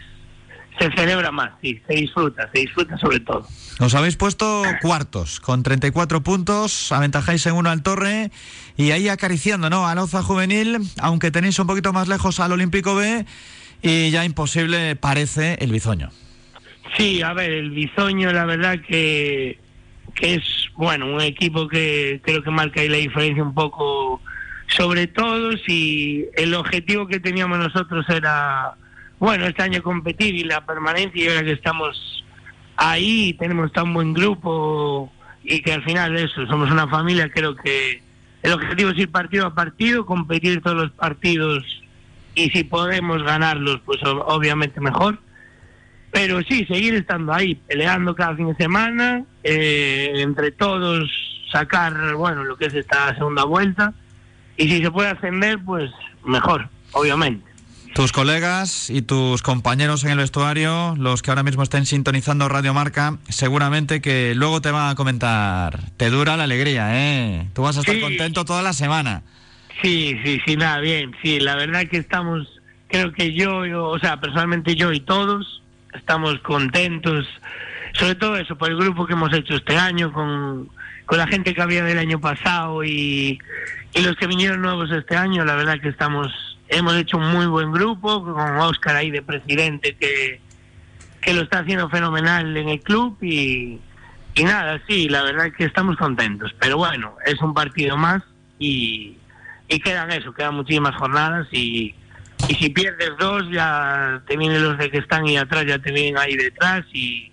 se celebra más, sí, se disfruta, se disfruta sobre todo. Os habéis puesto cuartos, con 34 puntos, aventajáis en uno al Torre y ahí acariciando, ¿no? A Loza Juvenil, aunque tenéis un poquito más lejos al Olímpico B y ya imposible parece el Bizoño. Sí, a ver, el Bizoño la verdad que, que es, bueno, un equipo que creo que marca ahí la diferencia un poco sobre todos y el objetivo que teníamos nosotros era, bueno, este año competir y la permanencia y ahora que estamos ahí tenemos tan buen grupo y que al final eso, somos una familia, creo que el objetivo es ir partido a partido, competir todos los partidos y si podemos ganarlos, pues obviamente mejor. Pero sí, seguir estando ahí, peleando cada fin de semana, eh, entre todos sacar, bueno, lo que es esta segunda vuelta. Y si se puede ascender, pues mejor, obviamente. Tus colegas y tus compañeros en el vestuario, los que ahora mismo estén sintonizando Radio Marca, seguramente que luego te van a comentar. Te dura la alegría, ¿eh? Tú vas a estar contento toda la semana. Sí, sí, sí, nada, bien. Sí, la verdad que estamos, creo que yo, o sea, personalmente yo y todos, estamos contentos. Sobre todo eso, por el grupo que hemos hecho este año, con, con la gente que había del año pasado y, y los que vinieron nuevos este año, la verdad que estamos hemos hecho un muy buen grupo con Oscar ahí de presidente que, que lo está haciendo fenomenal en el club y, y nada, sí, la verdad es que estamos contentos. Pero bueno, es un partido más y, y quedan eso, quedan muchísimas jornadas y, y si pierdes dos ya te vienen los de que están ahí atrás, ya te vienen ahí detrás y,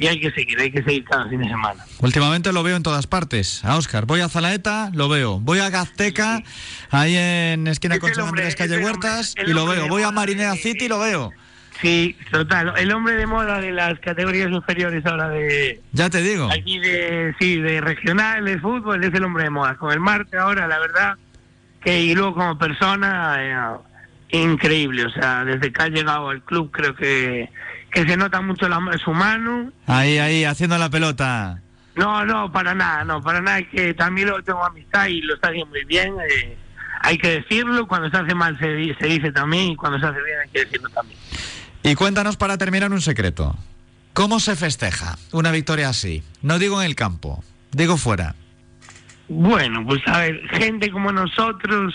y hay que seguir, hay que seguir cada fin de semana. Últimamente lo veo en todas partes. A Oscar, voy a Zalaeta, lo veo. Voy a Gazteca, ahí en esquina con Andrés Calle Huertas, y lo veo. Voy a Marinea City y lo veo. Sí, total. El hombre de moda de las categorías inferiores ahora de... Ya te digo. Aquí de, sí, de regional, de fútbol, es el hombre de moda. Con el Marte ahora, la verdad, que y luego como persona, eh, increíble. O sea, desde que ha llegado al club creo que que se nota mucho la, su mano. Ahí, ahí, haciendo la pelota. No, no, para nada, no, para nada, que también lo tengo amistad y lo está haciendo muy bien. Eh, hay que decirlo, cuando se hace mal se, se dice también y cuando se hace bien hay que decirlo también. Y cuéntanos para terminar un secreto. ¿Cómo se festeja una victoria así? No digo en el campo, digo fuera. Bueno, pues a ver, gente como nosotros,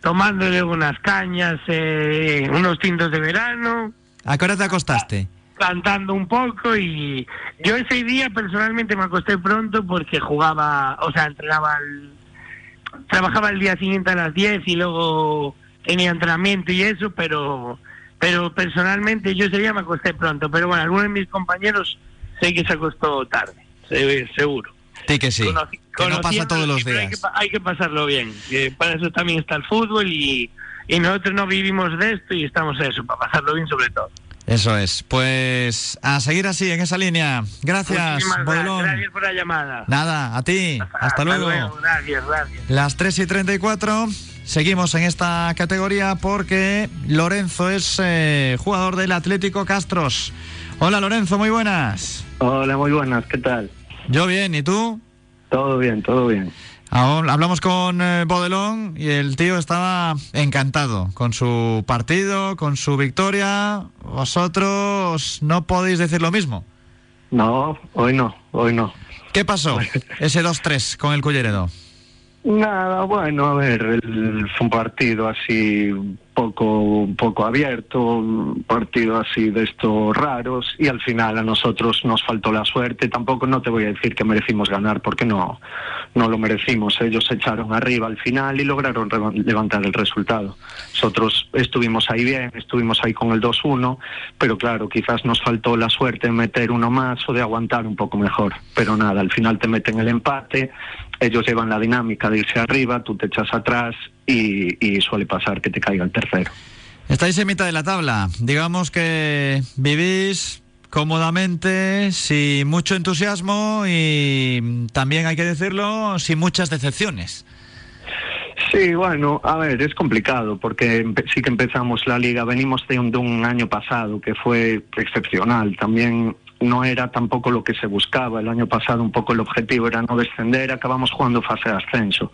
tomándole unas cañas, eh, unos tintos de verano, ¿A qué hora te acostaste? Cantando un poco y yo ese día personalmente me acosté pronto porque jugaba, o sea, entrenaba, trabajaba el día siguiente a las 10 y luego tenía entrenamiento y eso, pero pero personalmente yo ese día me acosté pronto, pero bueno, algunos de mis compañeros sé que se acostó tarde, seguro. Sí que sí, que no pasa todos los días. Hay que, pasarlo bien, para eso también está el fútbol y y nosotros no vivimos de esto y estamos eso, para pasarlo bien sobre todo. Eso es. Pues a seguir así, en esa línea. Gracias, Gracias por la llamada. Nada, a ti. Hasta, luego. Gracias, gracias. Las 3 y 34. Seguimos en esta categoría porque Lorenzo es eh, jugador del Atlético Castros. Hola Lorenzo, muy buenas. Hola, muy buenas, ¿qué tal? Yo bien, ¿y tú? Todo bien, todo bien hablamos con eh, Bodelón y el tío estaba encantado con su partido, con su victoria. ¿Vosotros no podéis decir lo mismo? No, hoy no, hoy no. ¿Qué pasó <laughs> ese 2-3 con el Culleredo? Nada, bueno, a ver, fue un partido así poco, poco abierto, un partido así de estos raros y al final a nosotros nos faltó la suerte. Tampoco no te voy a decir que merecimos ganar porque no, no lo merecimos. Ellos se echaron arriba al final y lograron levantar el resultado. Nosotros estuvimos ahí bien, estuvimos ahí con el 2-1, pero claro, quizás nos faltó la suerte de meter uno más o de aguantar un poco mejor. Pero nada, al final te meten el empate, ellos llevan la dinámica de irse arriba, tú te echas atrás y, suele pasar que te caiga el tercero. Estáis en mitad de la tabla. Digamos que vivís cómodamente, sin mucho entusiasmo y también hay que decirlo, sin muchas decepciones. Sí, bueno, a ver, es complicado porque sí que empezamos la liga, venimos de un, de un año pasado que fue excepcional. También no era tampoco lo que se buscaba. El año pasado un poco el objetivo era no descender, acabamos jugando fase de ascenso.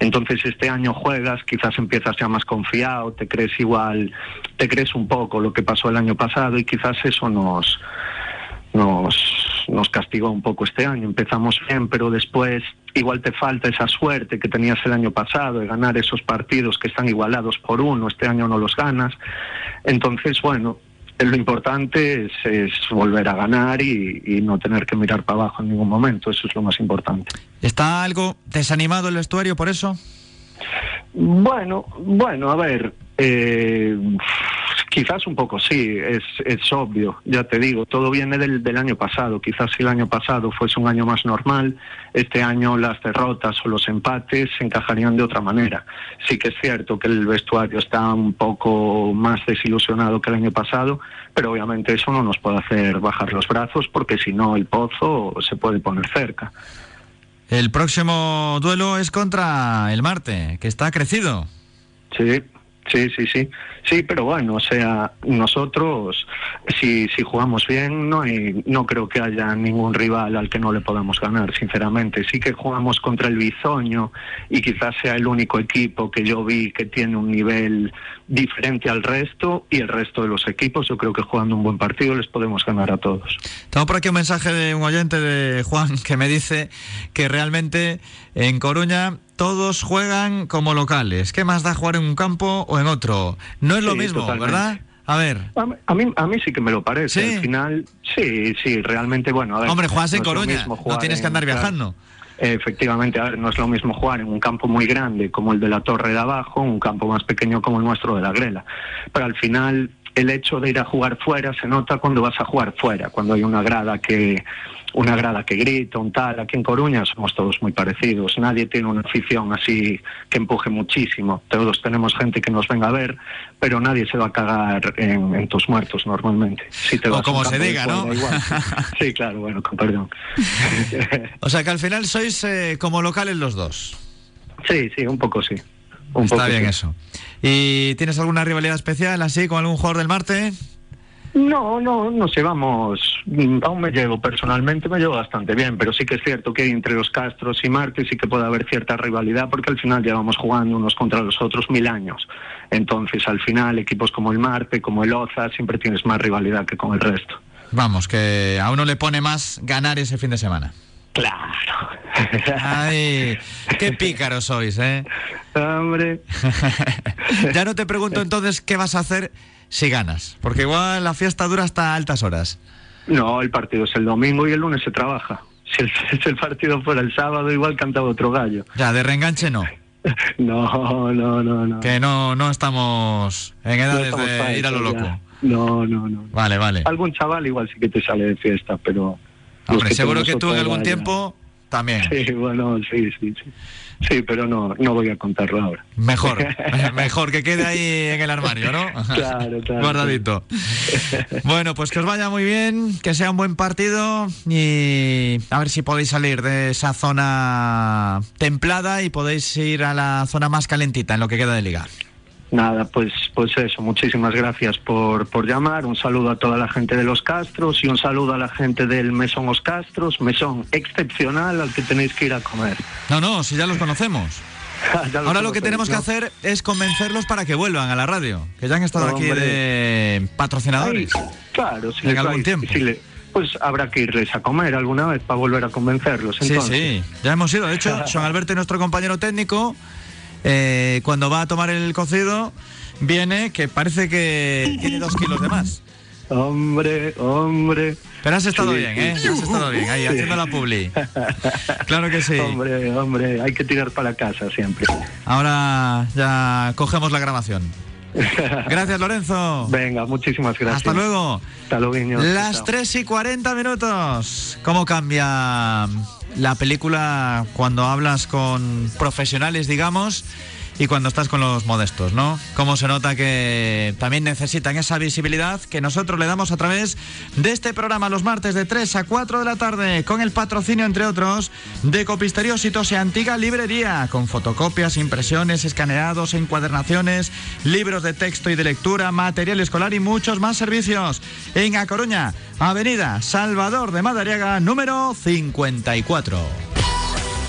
Entonces este año juegas, quizás empiezas ya más confiado, te crees igual, te crees un poco lo que pasó el año pasado y quizás eso nos nos, nos castigó un poco este año. Empezamos bien, pero después igual te falta esa suerte que tenías el año pasado de ganar esos partidos que están igualados por uno, este año no los ganas. Entonces, bueno, lo importante es, volver a ganar y, y, no tener que mirar para abajo en ningún momento, eso es lo más importante. ¿Está algo desanimado el vestuario por eso? Bueno, bueno, a ver, eh, quizás un poco sí, es, es obvio, ya te digo, todo viene del, del, año pasado, quizás si el año pasado fuese un año más normal, este año las derrotas o los empates se encajarían de otra manera. Sí que es cierto que el vestuario está un poco más desilusionado que el año pasado, pero obviamente eso no nos puede hacer bajar los brazos porque si no el pozo se puede poner cerca. El próximo duelo es contra el Marte, que está crecido. Sí, Sí, sí, sí. Sí, pero bueno, o sea, nosotros, si, si jugamos bien, no, no creo que haya ningún rival al que no le podamos ganar, sinceramente. Sí que jugamos contra el Bizoño y quizás sea el único equipo que yo vi que tiene un nivel diferente al resto y el resto de los equipos, yo creo que jugando un buen partido les podemos ganar a todos. Tengo por aquí un mensaje de un oyente de Juan que me dice que realmente en Coruña todos juegan como locales. ¿Qué más da jugar en un campo o en otro? No es lo Sí, mismo, totalmente. ¿verdad? A ver. A, mí, a mí sí que me lo parece. ¿Sí? Al final, sí, sí, realmente, bueno. A ver, Hombre, juegas en no Coruña, no tienes que en- andar claro. viajando. Efectivamente, a ver, no es lo mismo jugar en un campo muy grande como el de la Torre de Abajo, un campo más pequeño como el nuestro de la Grela. Pero al final, el hecho de ir a jugar fuera se nota cuando vas a jugar fuera, cuando hay una grada que una grada que grita, un tal. Aquí en Coruña somos todos muy parecidos. Nadie tiene una afición así que empuje muchísimo. Todos tenemos gente que nos venga a ver, pero nadie se va a cagar en, en tus muertos normalmente. Si te O como se diga, ¿no? igual. <laughs> Sí, claro, bueno, con perdón. <laughs> O sea que al final sois eh, como locales los dos. Sí, sí, un poco sí. Un Está poco bien sí. eso. ¿Y tienes alguna rivalidad especial así con algún jugador del Marte? No, no, nos llevamos, aún me llevo personalmente, me llevo bastante bien, pero sí que es cierto que entre los Castros y Marte sí que puede haber cierta rivalidad porque al final llevamos jugando unos contra los otros mil años. Entonces al final equipos como el Marte, como el Oza, siempre tienes más rivalidad que con el resto. Vamos, que a uno le pone más ganar ese fin de semana. Claro. Ay, qué <laughs> pícaros sois, ¿eh? Hombre. <laughs> ya no te pregunto entonces qué vas a hacer si ganas, porque igual la fiesta dura hasta altas horas. No, el partido es el domingo y el lunes se trabaja. <laughs> Si el, si el partido fuera el sábado, igual cantaba otro gallo. Ya, de reenganche no. <laughs> No, no, no, no. Que no, no estamos en No edades estamos de ir a lo loco. ya. No, no, no. Vale, vale. Algún chaval igual sí que te sale de fiesta, pero... Hombre, seguro que tú en algún tiempo también. Sí, bueno, sí, sí, sí. Sí, pero no, no voy a contarlo ahora. Mejor, <laughs> mejor que quede ahí en el armario, ¿no? Claro, claro. Guardadito. Bueno, pues que os vaya muy bien, que sea un buen partido y a ver si podéis salir de esa zona templada y podéis ir a la zona más calentita en lo que queda de liga. Nada, pues, pues eso, muchísimas gracias por, por llamar, un saludo a toda la gente de Los Castros y un saludo a la gente del Mesón Los Castros, mesón excepcional al que tenéis que ir a comer. No, no, si ya los <laughs> conocemos. Ya Ahora lo que tenemos que hacer es convencerlos para que vuelvan a la radio, que ya han estado aquí Hombre. de patrocinadores. Ay, claro, si En les algún vais- tiempo. si le- pues habrá que irles a comer alguna vez para volver a convencerlos. Sí, Entonces. sí, ya hemos ido. De hecho, <laughs> Son Alberto, nuestro compañero técnico, eh, cuando va a tomar el cocido, viene que parece que tiene dos kilos de más. Hombre, hombre. Pero has estado Sí, bien, ¿eh? Has estado bien, ahí, Sí. haciendo la publi. Claro que sí. Hombre, hombre, hay que tirar para casa siempre. Ahora ya cogemos la grabación. <laughs> Gracias, Lorenzo. Venga, muchísimas gracias. Hasta luego. Hasta luego, niños. Las Chao. 3 y 40 minutos. ¿Cómo cambia la película cuando hablas con profesionales, digamos, y cuando estás con los modestos, ¿no? Cómo se nota que también necesitan esa visibilidad que nosotros le damos a través de este programa los martes de 3 a 4 de la tarde con el patrocinio, entre otros, de Copistería Ositos y Antigua Librería, con fotocopias, impresiones, escaneados, encuadernaciones, libros de texto y de lectura, material escolar y muchos más servicios. En A Coruña, Avenida Salvador de Madariaga, número 54.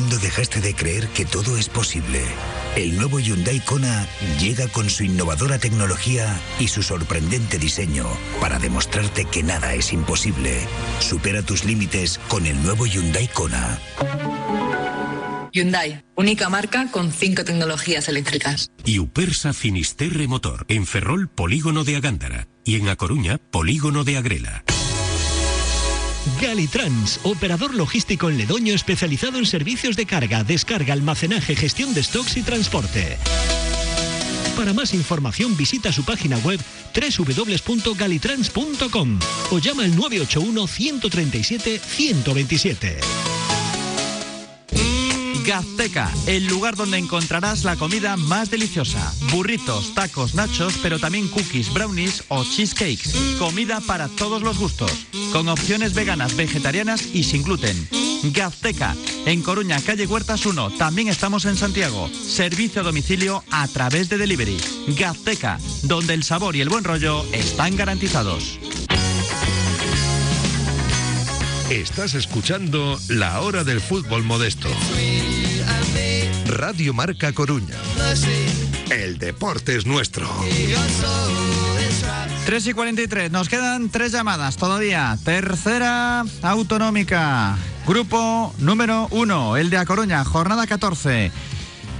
¿Cuándo dejaste de creer que todo es posible? El nuevo Hyundai Kona llega con su innovadora tecnología y su sorprendente diseño para demostrarte que nada es imposible. Supera tus límites con el nuevo Hyundai Kona. Hyundai, única marca con cinco tecnologías eléctricas. Y Upersa Finisterre Motor, en Ferrol, Polígono de Agándara. Y en A Coruña, Polígono de Agrela. Galitrans, operador logístico en Ledoño especializado en servicios de carga, descarga, almacenaje, gestión de stocks y transporte. Para más información visita su página web www.galitrans.com o llama al 981 137 127. Gazteca, el lugar donde encontrarás la comida más deliciosa. Burritos, tacos, nachos, pero también cookies, brownies o cheesecakes. Comida para todos los gustos, con opciones veganas, vegetarianas y sin gluten. Gazteca, en Coruña, calle Huertas 1. También estamos en Santiago. Servicio a domicilio a través de delivery. Gazteca, donde el sabor y el buen rollo están garantizados. Estás escuchando La Hora del Fútbol Modesto. Radio Marca Coruña. El deporte es nuestro. 3 y 43, nos quedan tres llamadas todavía. Tercera autonómica, grupo número 1, el de A Coruña, jornada 14.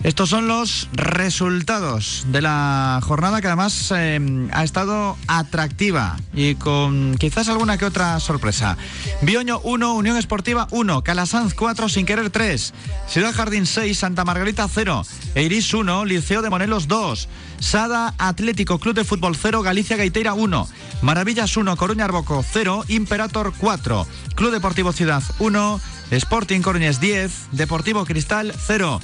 Estos son los resultados de la jornada que además eh, ha estado atractiva y con quizás alguna que otra sorpresa. Bioño 1, Unión Esportiva 1, Calasanz 4, Sin Querer 3, Ciudad Jardín 6, Santa Margarita 0, Eiris 1, Liceo de Monelos 2, Sada Atlético Club de Fútbol 0, Galicia Gaiteira 1, Maravillas 1, Coruña Arboco 0, Imperator 4, Club Deportivo Ciudad 1, Sporting Coruñes 10, Deportivo Cristal 0.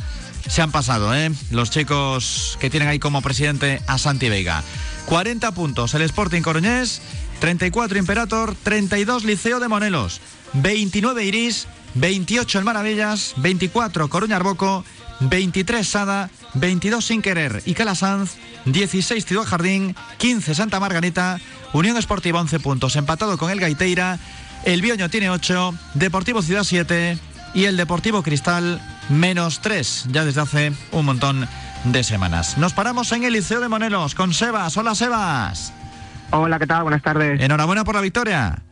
Se han pasado, ¿eh? Los chicos que tienen ahí como presidente a Santi Veiga. 40 puntos el Sporting Coruñés, 34 Imperator, 32 Liceo de Monelos, 29 Iris, 28 el Maravillas, 24 Coruña Arboco, 23 Sada, 22 Sin Querer y Calasanz, 16 Ciudad Jardín, 15 Santa Margarita, Unión Esportiva 11 puntos, empatado con el Gaiteira, el Bioño tiene 8, Deportivo Ciudad 7 y el Deportivo Cristal menos 3, ya desde hace un montón de semanas. Nos paramos en el Liceo de Monelos con Sebas. Hola Sebas. Hola, ¿qué tal? Buenas tardes. Enhorabuena por la victoria.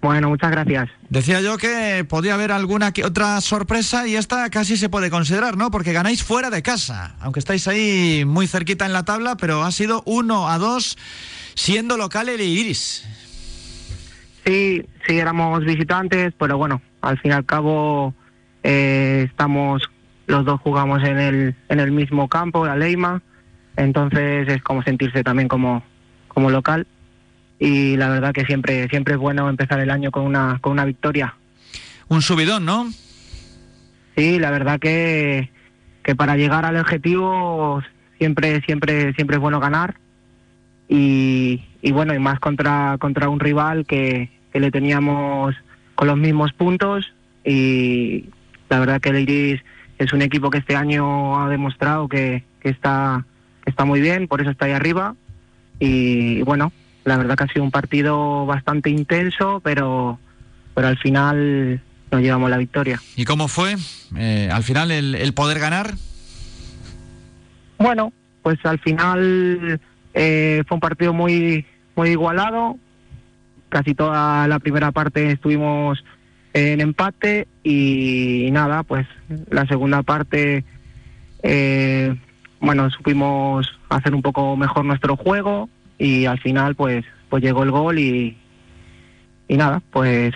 Bueno, muchas gracias. Decía yo que podía haber alguna que otra sorpresa y esta casi se puede considerar, ¿no? Porque ganáis fuera de casa, aunque estáis ahí muy cerquita en la tabla, pero ha sido 1 a 2 siendo local el Iris. Sí, sí, éramos visitantes, pero bueno, al fin y al cabo eh, estamos, los dos jugamos en el, en el mismo campo, la Leima, entonces es como sentirse también como, como local y la verdad que siempre, siempre es bueno empezar el año con una, con una victoria. Un subidón, ¿no? Sí, la verdad que, que para llegar al objetivo siempre, siempre, siempre es bueno ganar y, y bueno, y más contra, contra un rival que, que le teníamos con los mismos puntos y la verdad que el Iris es un equipo que este año ha demostrado que, que está que está muy bien, por eso está ahí arriba y, bueno, la verdad que ha sido un partido bastante intenso, pero pero al final nos llevamos la victoria. ¿Y cómo fue eh, al final el, el poder ganar? Bueno, pues al final eh, fue un partido muy muy igualado. Casi toda la primera parte estuvimos en empate y, nada, pues la segunda parte, eh, bueno, supimos hacer un poco mejor nuestro juego y al final pues pues llegó el gol y, y nada, pues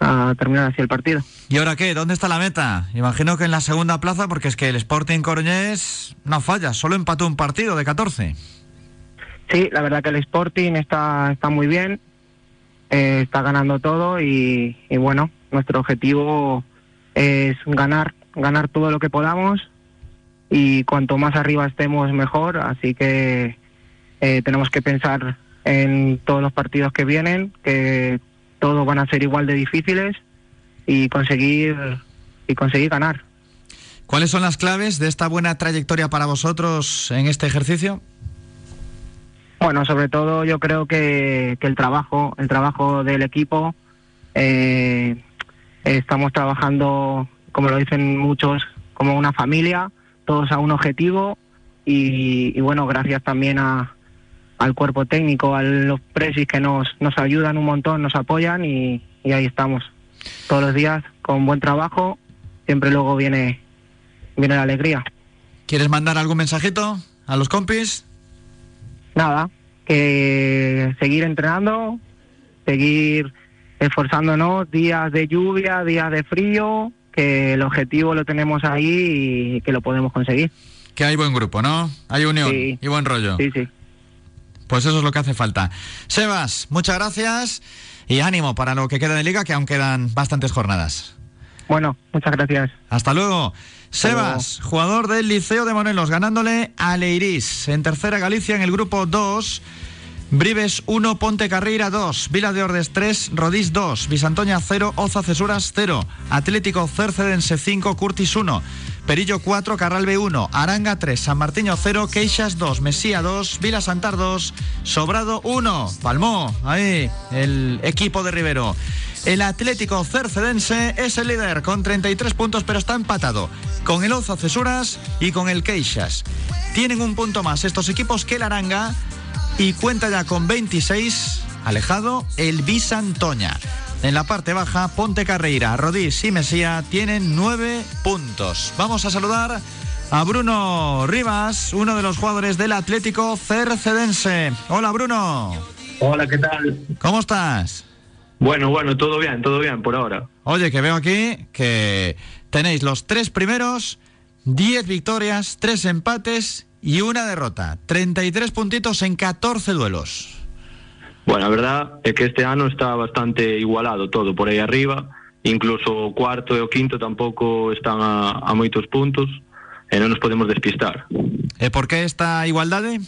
a terminar así el partido. ¿Y ahora qué? ¿Dónde está la meta? Imagino que en la segunda plaza, porque es que el Sporting Coruñés no falla, solo empató un partido de 14. Sí, la verdad que el Sporting está, está muy bien, eh, está ganando todo y, y bueno, nuestro objetivo es ganar, ganar todo lo que podamos y cuanto más arriba estemos mejor, así que eh, tenemos que pensar en todos los partidos que vienen, que todos van a ser igual de difíciles y conseguir y conseguir ganar. ¿Cuáles son las claves de esta buena trayectoria para vosotros en este ejercicio? Bueno, sobre todo yo creo que, que el trabajo, el trabajo del equipo, eh, estamos trabajando, como lo dicen muchos, como una familia, todos a un objetivo y, y bueno, gracias también a, al cuerpo técnico, a los presis que nos, nos ayudan un montón, nos apoyan y, y ahí estamos. Todos los días con buen trabajo, siempre luego viene, viene la alegría. ¿Quieres mandar algún mensajito a los compis? Nada, que seguir entrenando, seguir esforzándonos, días de lluvia, días de frío, que el objetivo lo tenemos ahí y que lo podemos conseguir. Que hay buen grupo, ¿no? Hay unión Sí. y buen rollo. Sí, sí. Pues eso es lo que hace falta. Sebas, muchas gracias y ánimo para lo que queda de liga, que aún quedan bastantes jornadas. Bueno, muchas gracias. Hasta luego. Sebas, jugador del Liceo de Morelos, ganándole a Leirís en tercera Galicia en el grupo 2. Brives 1, Ponte Carreira 2, Vila de Ordes 3, Rodís 2, Bisantoña 0, Oza Cesuras 0, Atlético Cercedense 5, Curtis 1, Perillo 4, Carralbe 1, Aranga 3, San Martiño 0, Queixas 2, Mesía 2, Vila Santar 2, Sobrado 1, Palmó, ahí el equipo de Rivero. El Atlético Cercedense es el líder con 33 puntos, pero está empatado con el Oza Cesuras y con el Queixas. Tienen un punto más estos equipos que el Aranga y cuenta ya con 26, alejado el Bisantoña. En la parte baja, Ponte Carreira, Rodís y Mesía tienen 9 puntos. Vamos a saludar a Bruno Rivas, uno de los jugadores del Atlético Cercedense. Hola Bruno. Hola, ¿qué tal? ¿Cómo estás? Bueno, bueno, todo bien, todo bien por ahora. Oye, que veo aquí que tenéis los tres primeros, 10 victorias, 3 empates y una derrota. 33 puntitos en 14 duelos. Bueno, a verdad é que este ano está bastante igualado todo por aí arriba, incluso o cuarto e o quinto tampouco están a, a moitos puntos e non nos podemos despistar. E por que esta igualdade?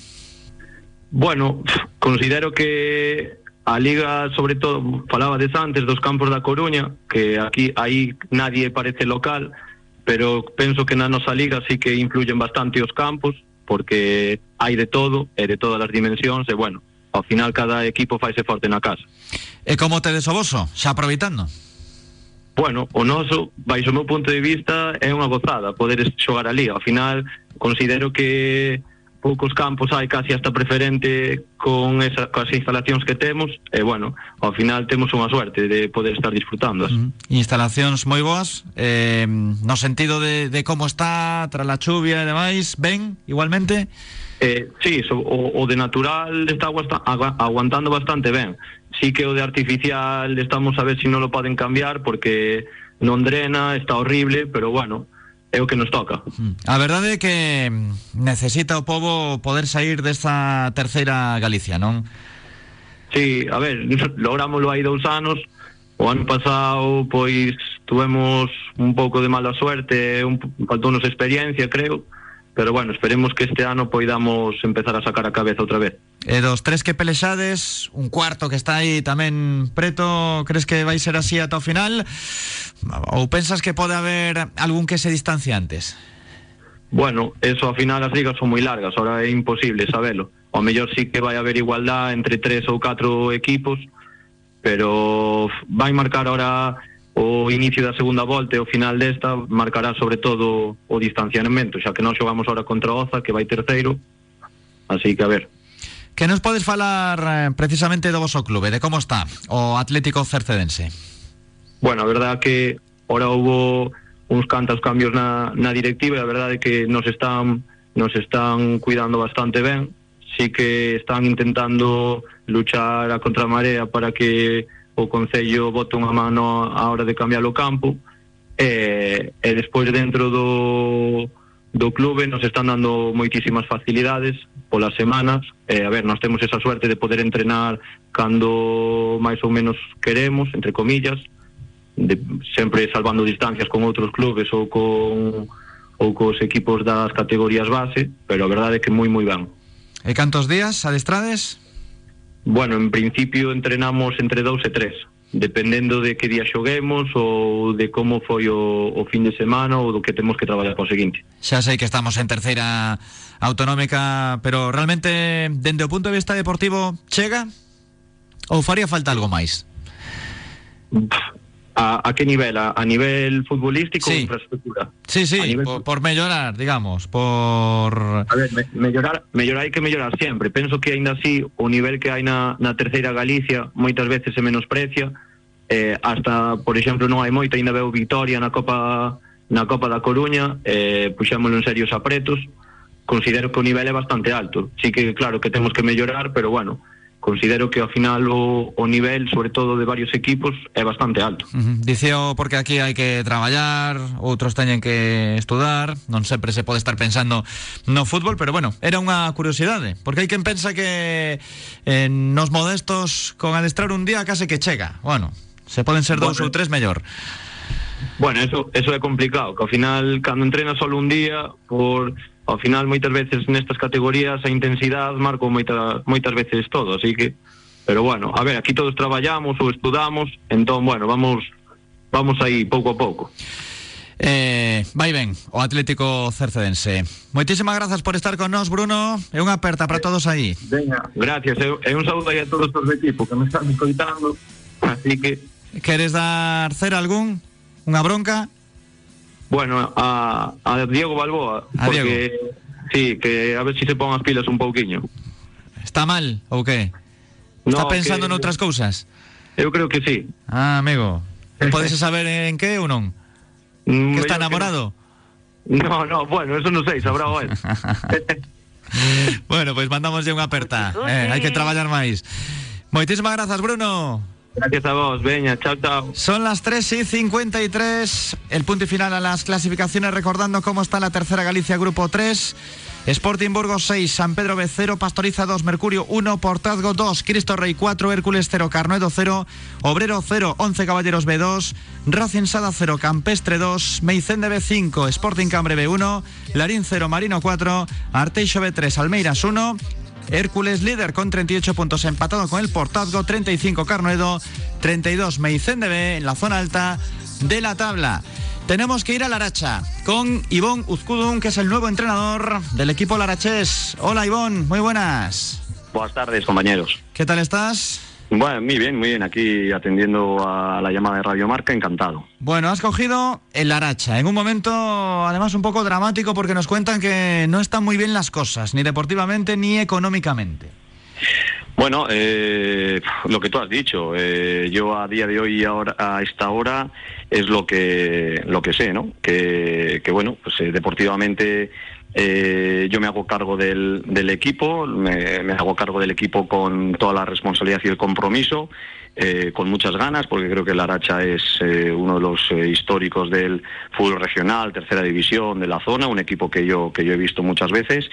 Bueno, considero que a Liga, sobre todo, falabades antes dos campos da Coruña, que aquí aí nadie parece local, pero penso que na nosa Liga sí que influyen bastante os campos, porque hai de todo, e de todas as dimensións, e bueno, ao final cada equipo faise forte na casa. E como te desoboso? Xa aproveitando. Bueno, o noso, baixo o meu punto de vista, é unha gozada poder xogar ali. Ao final, considero que poucos campos hai casi hasta preferente con esa, con as instalacións que temos e, bueno, ao final temos unha suerte de poder estar disfrutando. Mm. Instalacións moi boas, eh, no sentido de, de como está tras la chuvia e demais, ben, igualmente? Eh, sí, so, o, o de natural está aguantando bastante ben. Sí que o de artificial estamos a ver si non lo poden cambiar porque non drena, está horrible, pero bueno, é o que nos toca. A verdade é que necesita o povo poder sair desta terceira Galicia, non? Sí, a ver, lográmoslo hai dous anos. O ano pasado, pois, tuvemos un pouco de mala suerte, un, faltounos experiencia, creo. Pero bueno, esperemos que este ano poidamos empezar a sacar a cabeza outra vez. E dos tres que pelexades, un cuarto que está aí tamén preto, crees que vai ser así ata o final? Ou pensas que pode haber algún que se distancia antes? Bueno, eso ao final as ligas son moi largas, ahora é imposible sabelo. Ao mellor sí que vai haber igualdad entre tres ou catro equipos, pero vai marcar ahora o inicio da segunda volta e o final desta marcará sobre todo o distanciamento, xa que nós xogamos ahora contra Oza, que vai terceiro, así que a ver. Que nos podes falar eh, precisamente do voso clube, de como está o Atlético Cercedense? Bueno, a verdad que ahora hubo uns cantos cambios na, na directiva e a verdade que nos están nos están cuidando bastante ben sí que están intentando luchar a contramarea para que o Concello bote unha mano á hora de cambiar o campo e, e despois dentro do, do clube nos están dando moitísimas facilidades polas semanas e a ver, nós temos esa suerte de poder entrenar cando máis ou menos queremos, entre comillas de, sempre salvando distancias con outros clubes ou con ou cos equipos das categorías base pero a verdade é que moi moi ben E cantos días adestrades? Bueno, en principio entrenamos entre dous e tres dependendo de que día xoguemos ou de como foi o, o fin de semana ou do que temos que traballar para o seguinte. Xa sei que estamos en terceira autonómica, pero realmente, dende o punto de vista deportivo, chega? Ou faría falta algo máis? A, a que nivel? A, a nivel futbolístico Sí. ou infraestructura? Sí, sí, nivel por, por mellorar, digamos, por... A ver, me, mellorar, mellorar hai que mellorar sempre. Penso que aínda así o nivel que hai na, na terceira Galicia moitas veces se menosprecia. Eh, hasta, por exemplo, non hai moito, aínda veo Vitoria na Copa na Copa da Coruña, eh, en serios apretos. Considero que o nivel é bastante alto. Sí que claro que temos que mellorar, pero bueno, considero que ao final o, o nivel, sobre todo de varios equipos, é bastante alto. Ujú. Diceo porque aquí hai que traballar, outros teñen que estudar, non sempre se pode estar pensando no fútbol, pero bueno, era unha curiosidade, porque hai quen pensa que eh, nos modestos con adestrar un día case que chega. Bueno, se poden ser dous Bueno. ou tres mellor. Bueno, eso eso é complicado, que ao final cando entrenas solo un día, por ao final moitas veces nestas categorías a intensidade marca moita, moitas veces todo, así que pero bueno, a ver, aquí todos traballamos ou estudamos, entón bueno, vamos vamos aí pouco a pouco. Eh, vai ben, o Atlético Cercedense. Moitísimas grazas por estar con nós, Bruno. E unha aperta para todos aí. Veña, gracias, e, e un saúdo aí a todos os do equipo que me están escoitando, así que Queres dar cera algún? Unha bronca? Bueno, a, a Diego Balboa, A porque sí, que a ver si se pon as pilas un pouquiño. Está mal ou que? Está No, pensando que- en outras cousas? Eu creo que sí. Ah, amigo. <laughs> Podes saber en que ou non? Mm, Que está enamorado? No, no, bueno, eso non sei, sabrá o él. <laughs> bueno, pois pues mandamos unha aperta. Eh, hai que traballar máis. Moitísimas grazas, Bruno. Gracias a vos, veña, chao, chao. Son las 3 y 53. El punto y final a las clasificaciones, recordando cómo está la tercera Galicia, grupo 3. Sporting Burgos 6, San Pedro B 0, Pastoriza 2, Mercurio 1, Portazgo 2, Cristo Rey 4, Hércules 0, Carnuedo 0, Obrero 0, 11 Caballeros B2, Racing Sada 0, Campestre 2, Meicende B 5, Sporting Cambre B 1, Larín 0, Marino 4, Arteixo B 3, Almeiras 1, Hércules líder con 38 puntos empatado con el Portazgo, 35 Carnuedo, 32 Meicende B en la zona alta de la tabla. Tenemos que ir a Laracha con Ivón Uzcudun, que es el nuevo entrenador del equipo Larachés. Hola Ivón, muy buenas. Buenas tardes, compañeros. ¿Qué tal estás? Bueno, muy bien, muy bien. Aquí atendiendo a la llamada de Radio Marca, encantado. Bueno, has cogido el Laracha en un momento además un poco dramático porque nos cuentan que no están muy bien las cosas, ni deportivamente ni económicamente. Bueno, eh, lo que tú has dicho, eh, yo a día de hoy y ahora, a esta hora es lo que lo que sé, ¿no? Que, que bueno, pues eh, deportivamente eh, yo me hago cargo del, del equipo, me, hago cargo del equipo con toda la responsabilidad y el compromiso, eh, con muchas ganas, porque creo que el Aracha es eh, uno de los eh, históricos del fútbol regional, tercera división de la zona, un equipo que yo que yo he visto muchas veces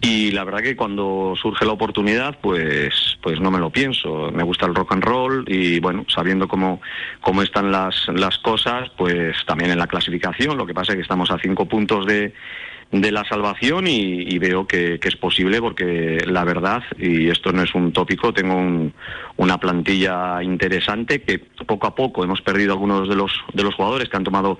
y la verdad que cuando surge la oportunidad, pues pues no me lo pienso. Me gusta el rock and roll y bueno, sabiendo cómo cómo están las las cosas, pues también en la clasificación. Lo que pasa es que estamos a cinco puntos de de la salvación y, y veo que, que es posible porque la verdad, y esto no es un tópico, tengo un- una plantilla interesante que poco a poco hemos perdido algunos de los, de los jugadores que han tomado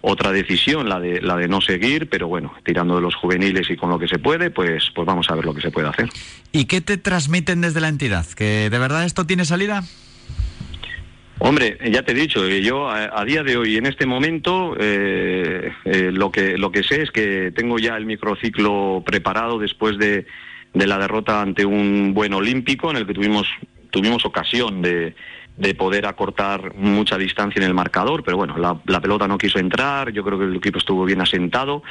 otra decisión, la de, la de no seguir, pero bueno, tirando de los juveniles y con lo que se puede, pues, pues vamos a ver lo que se puede hacer. ¿Y qué te transmiten desde la entidad? ¿Que de verdad esto tiene salida? Hombre, ya te he dicho, eh, yo a, día de hoy, en este momento, eh, eh, lo, que, lo que sé es que tengo ya el microciclo preparado después de, de la derrota ante un buen olímpico en el que tuvimos, tuvimos ocasión de, de poder acortar mucha distancia en el marcador, pero bueno, la, pelota no quiso entrar, yo creo que el equipo estuvo bien asentado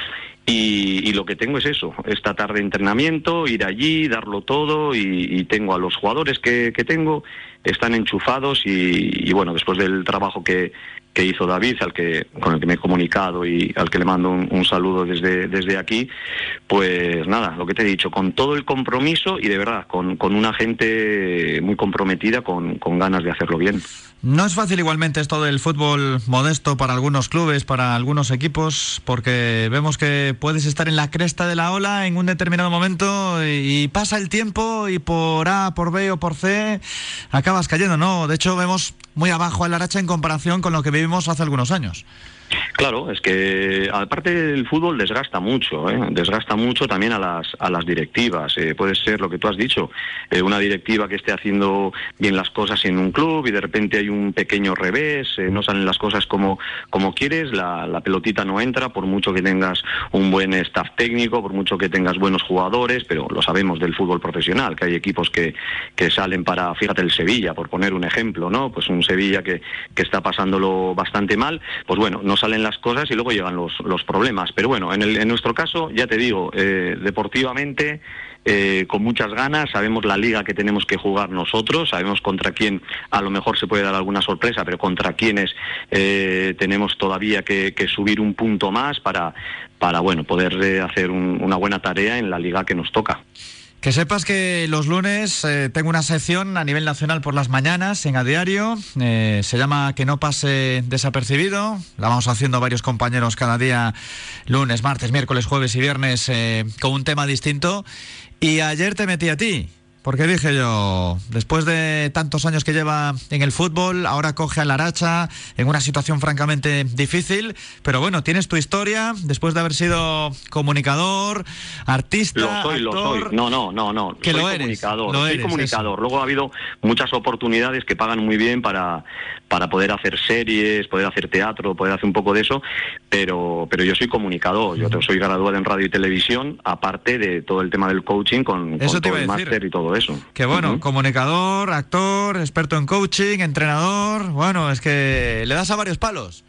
y, y lo que tengo es eso, esta tarde entrenamiento, ir allí, darlo todo y, y tengo a los jugadores que, que tengo están enchufados y, y, bueno, después del trabajo que, que hizo David, al que, con el que me he comunicado y al que le mando un, un, saludo desde, desde aquí, pues nada, lo que te he dicho, con todo el compromiso y de verdad, con, con una gente muy comprometida, con, con ganas de hacerlo bien. No es fácil igualmente esto del fútbol modesto para algunos clubes, para algunos equipos, porque vemos que puedes estar en la cresta de la ola en un determinado momento y pasa el tiempo y por A, por B o por C acabas cayendo, ¿no? De hecho, vemos muy abajo a la racha en comparación con lo que vivimos hace algunos años. Claro, es que aparte el fútbol desgasta mucho, ¿eh? desgasta mucho también a las, a las directivas. Eh, puede ser lo que tú has dicho, eh, una directiva que esté haciendo bien las cosas en un club y de repente hay un pequeño revés, eh, no salen las cosas como, como quieres, la, la, pelotita no entra, por mucho que tengas un buen staff técnico, por mucho que tengas buenos jugadores, pero lo sabemos del fútbol profesional, que hay equipos que, que salen para, fíjate, el Sevilla, por poner un ejemplo, ¿no? Pues un Sevilla que, que está pasándolo bastante mal, pues bueno, no salen las cosas y luego llegan los, los problemas. Pero bueno, en, el, en nuestro caso, ya te digo, eh, deportivamente, eh, con muchas ganas, sabemos la liga que tenemos que jugar nosotros, sabemos contra quién a lo mejor se puede dar alguna sorpresa, pero contra quiénes eh, tenemos todavía que, que, subir un punto más para, para bueno, poder eh, hacer un, una buena tarea en la liga que nos toca. Que sepas que los lunes eh, tengo una sección a nivel nacional por las mañanas en A Diario. Eh, se llama Que no pase desapercibido. La vamos haciendo varios compañeros cada día, lunes, martes, miércoles, jueves y viernes, eh, con un tema distinto. Y ayer te metí a ti. Porque dije yo, después de tantos años que lleva en el fútbol, ahora coge a la Aracha en una situación francamente difícil, pero bueno, tienes tu historia, después de haber sido comunicador, artista. Lo soy, actor, lo soy. No, no, no, no. Que soy lo eres, comunicador. lo soy eres, comunicador. eso. Luego ha habido muchas oportunidades que pagan muy bien para, para poder hacer series, poder hacer teatro, poder hacer un poco de eso, pero, pero yo soy comunicador. Yo soy graduado en radio y televisión, aparte de todo el tema del coaching con, con todo el máster y todo eso. Que bueno, comunicador, actor, experto en coaching, entrenador. Bueno, es que le das a varios palos.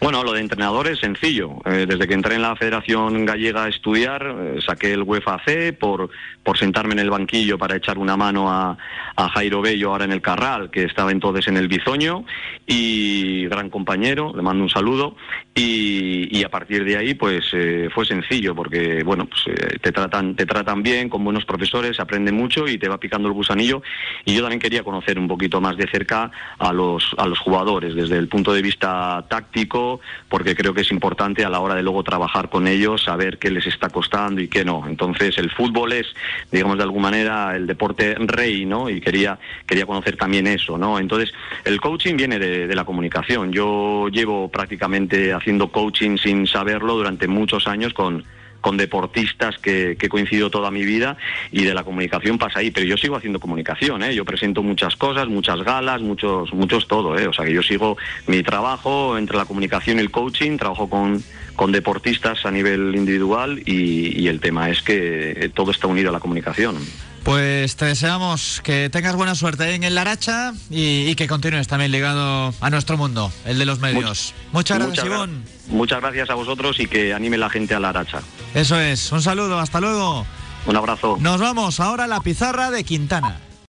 Bueno, lo de entrenador es sencillo. Eh, desde que entré en la Federación Gallega a estudiar, eh, saqué el UEFA C por, por sentarme en el banquillo para echar una mano a, a Jairo Bello ahora en el Carral, que estaba entonces en el Bizoño, y gran compañero, le mando un saludo, y, y a partir de ahí pues eh, fue sencillo, porque bueno, pues, eh, te, tratan, te tratan bien, con buenos profesores, aprende mucho y te va picando el gusanillo, y yo también quería conocer un poquito más de cerca a los, a los jugadores, desde el punto de vista táctico, porque creo que es importante a la hora de luego trabajar con ellos, saber qué les está costando y qué no. Entonces el fútbol es, digamos de alguna manera, el deporte rey, ¿no? Y quería, quería conocer también eso, ¿no? Entonces el coaching viene de, de la comunicación. Yo llevo prácticamente haciendo coaching sin saberlo durante muchos años con con deportistas que, que he coincidido toda mi vida y de la comunicación pasa ahí, pero yo sigo haciendo comunicación, ¿eh? yo presento muchas cosas, muchas galas, muchos, muchos todo, ¿eh? o sea que yo sigo mi trabajo entre la comunicación y el coaching, trabajo con, con deportistas a nivel individual y el tema es que todo está unido a la comunicación. Pues te deseamos que tengas buena suerte en el Laracha y, y que continúes también ligado a nuestro mundo, el de los medios. Muchas gracias, gra- Ivón. Muchas gracias a vosotros y que anime la gente a la aracha. Eso es, un saludo, hasta luego. Un abrazo. Nos vamos ahora a la pizarra de Quintana.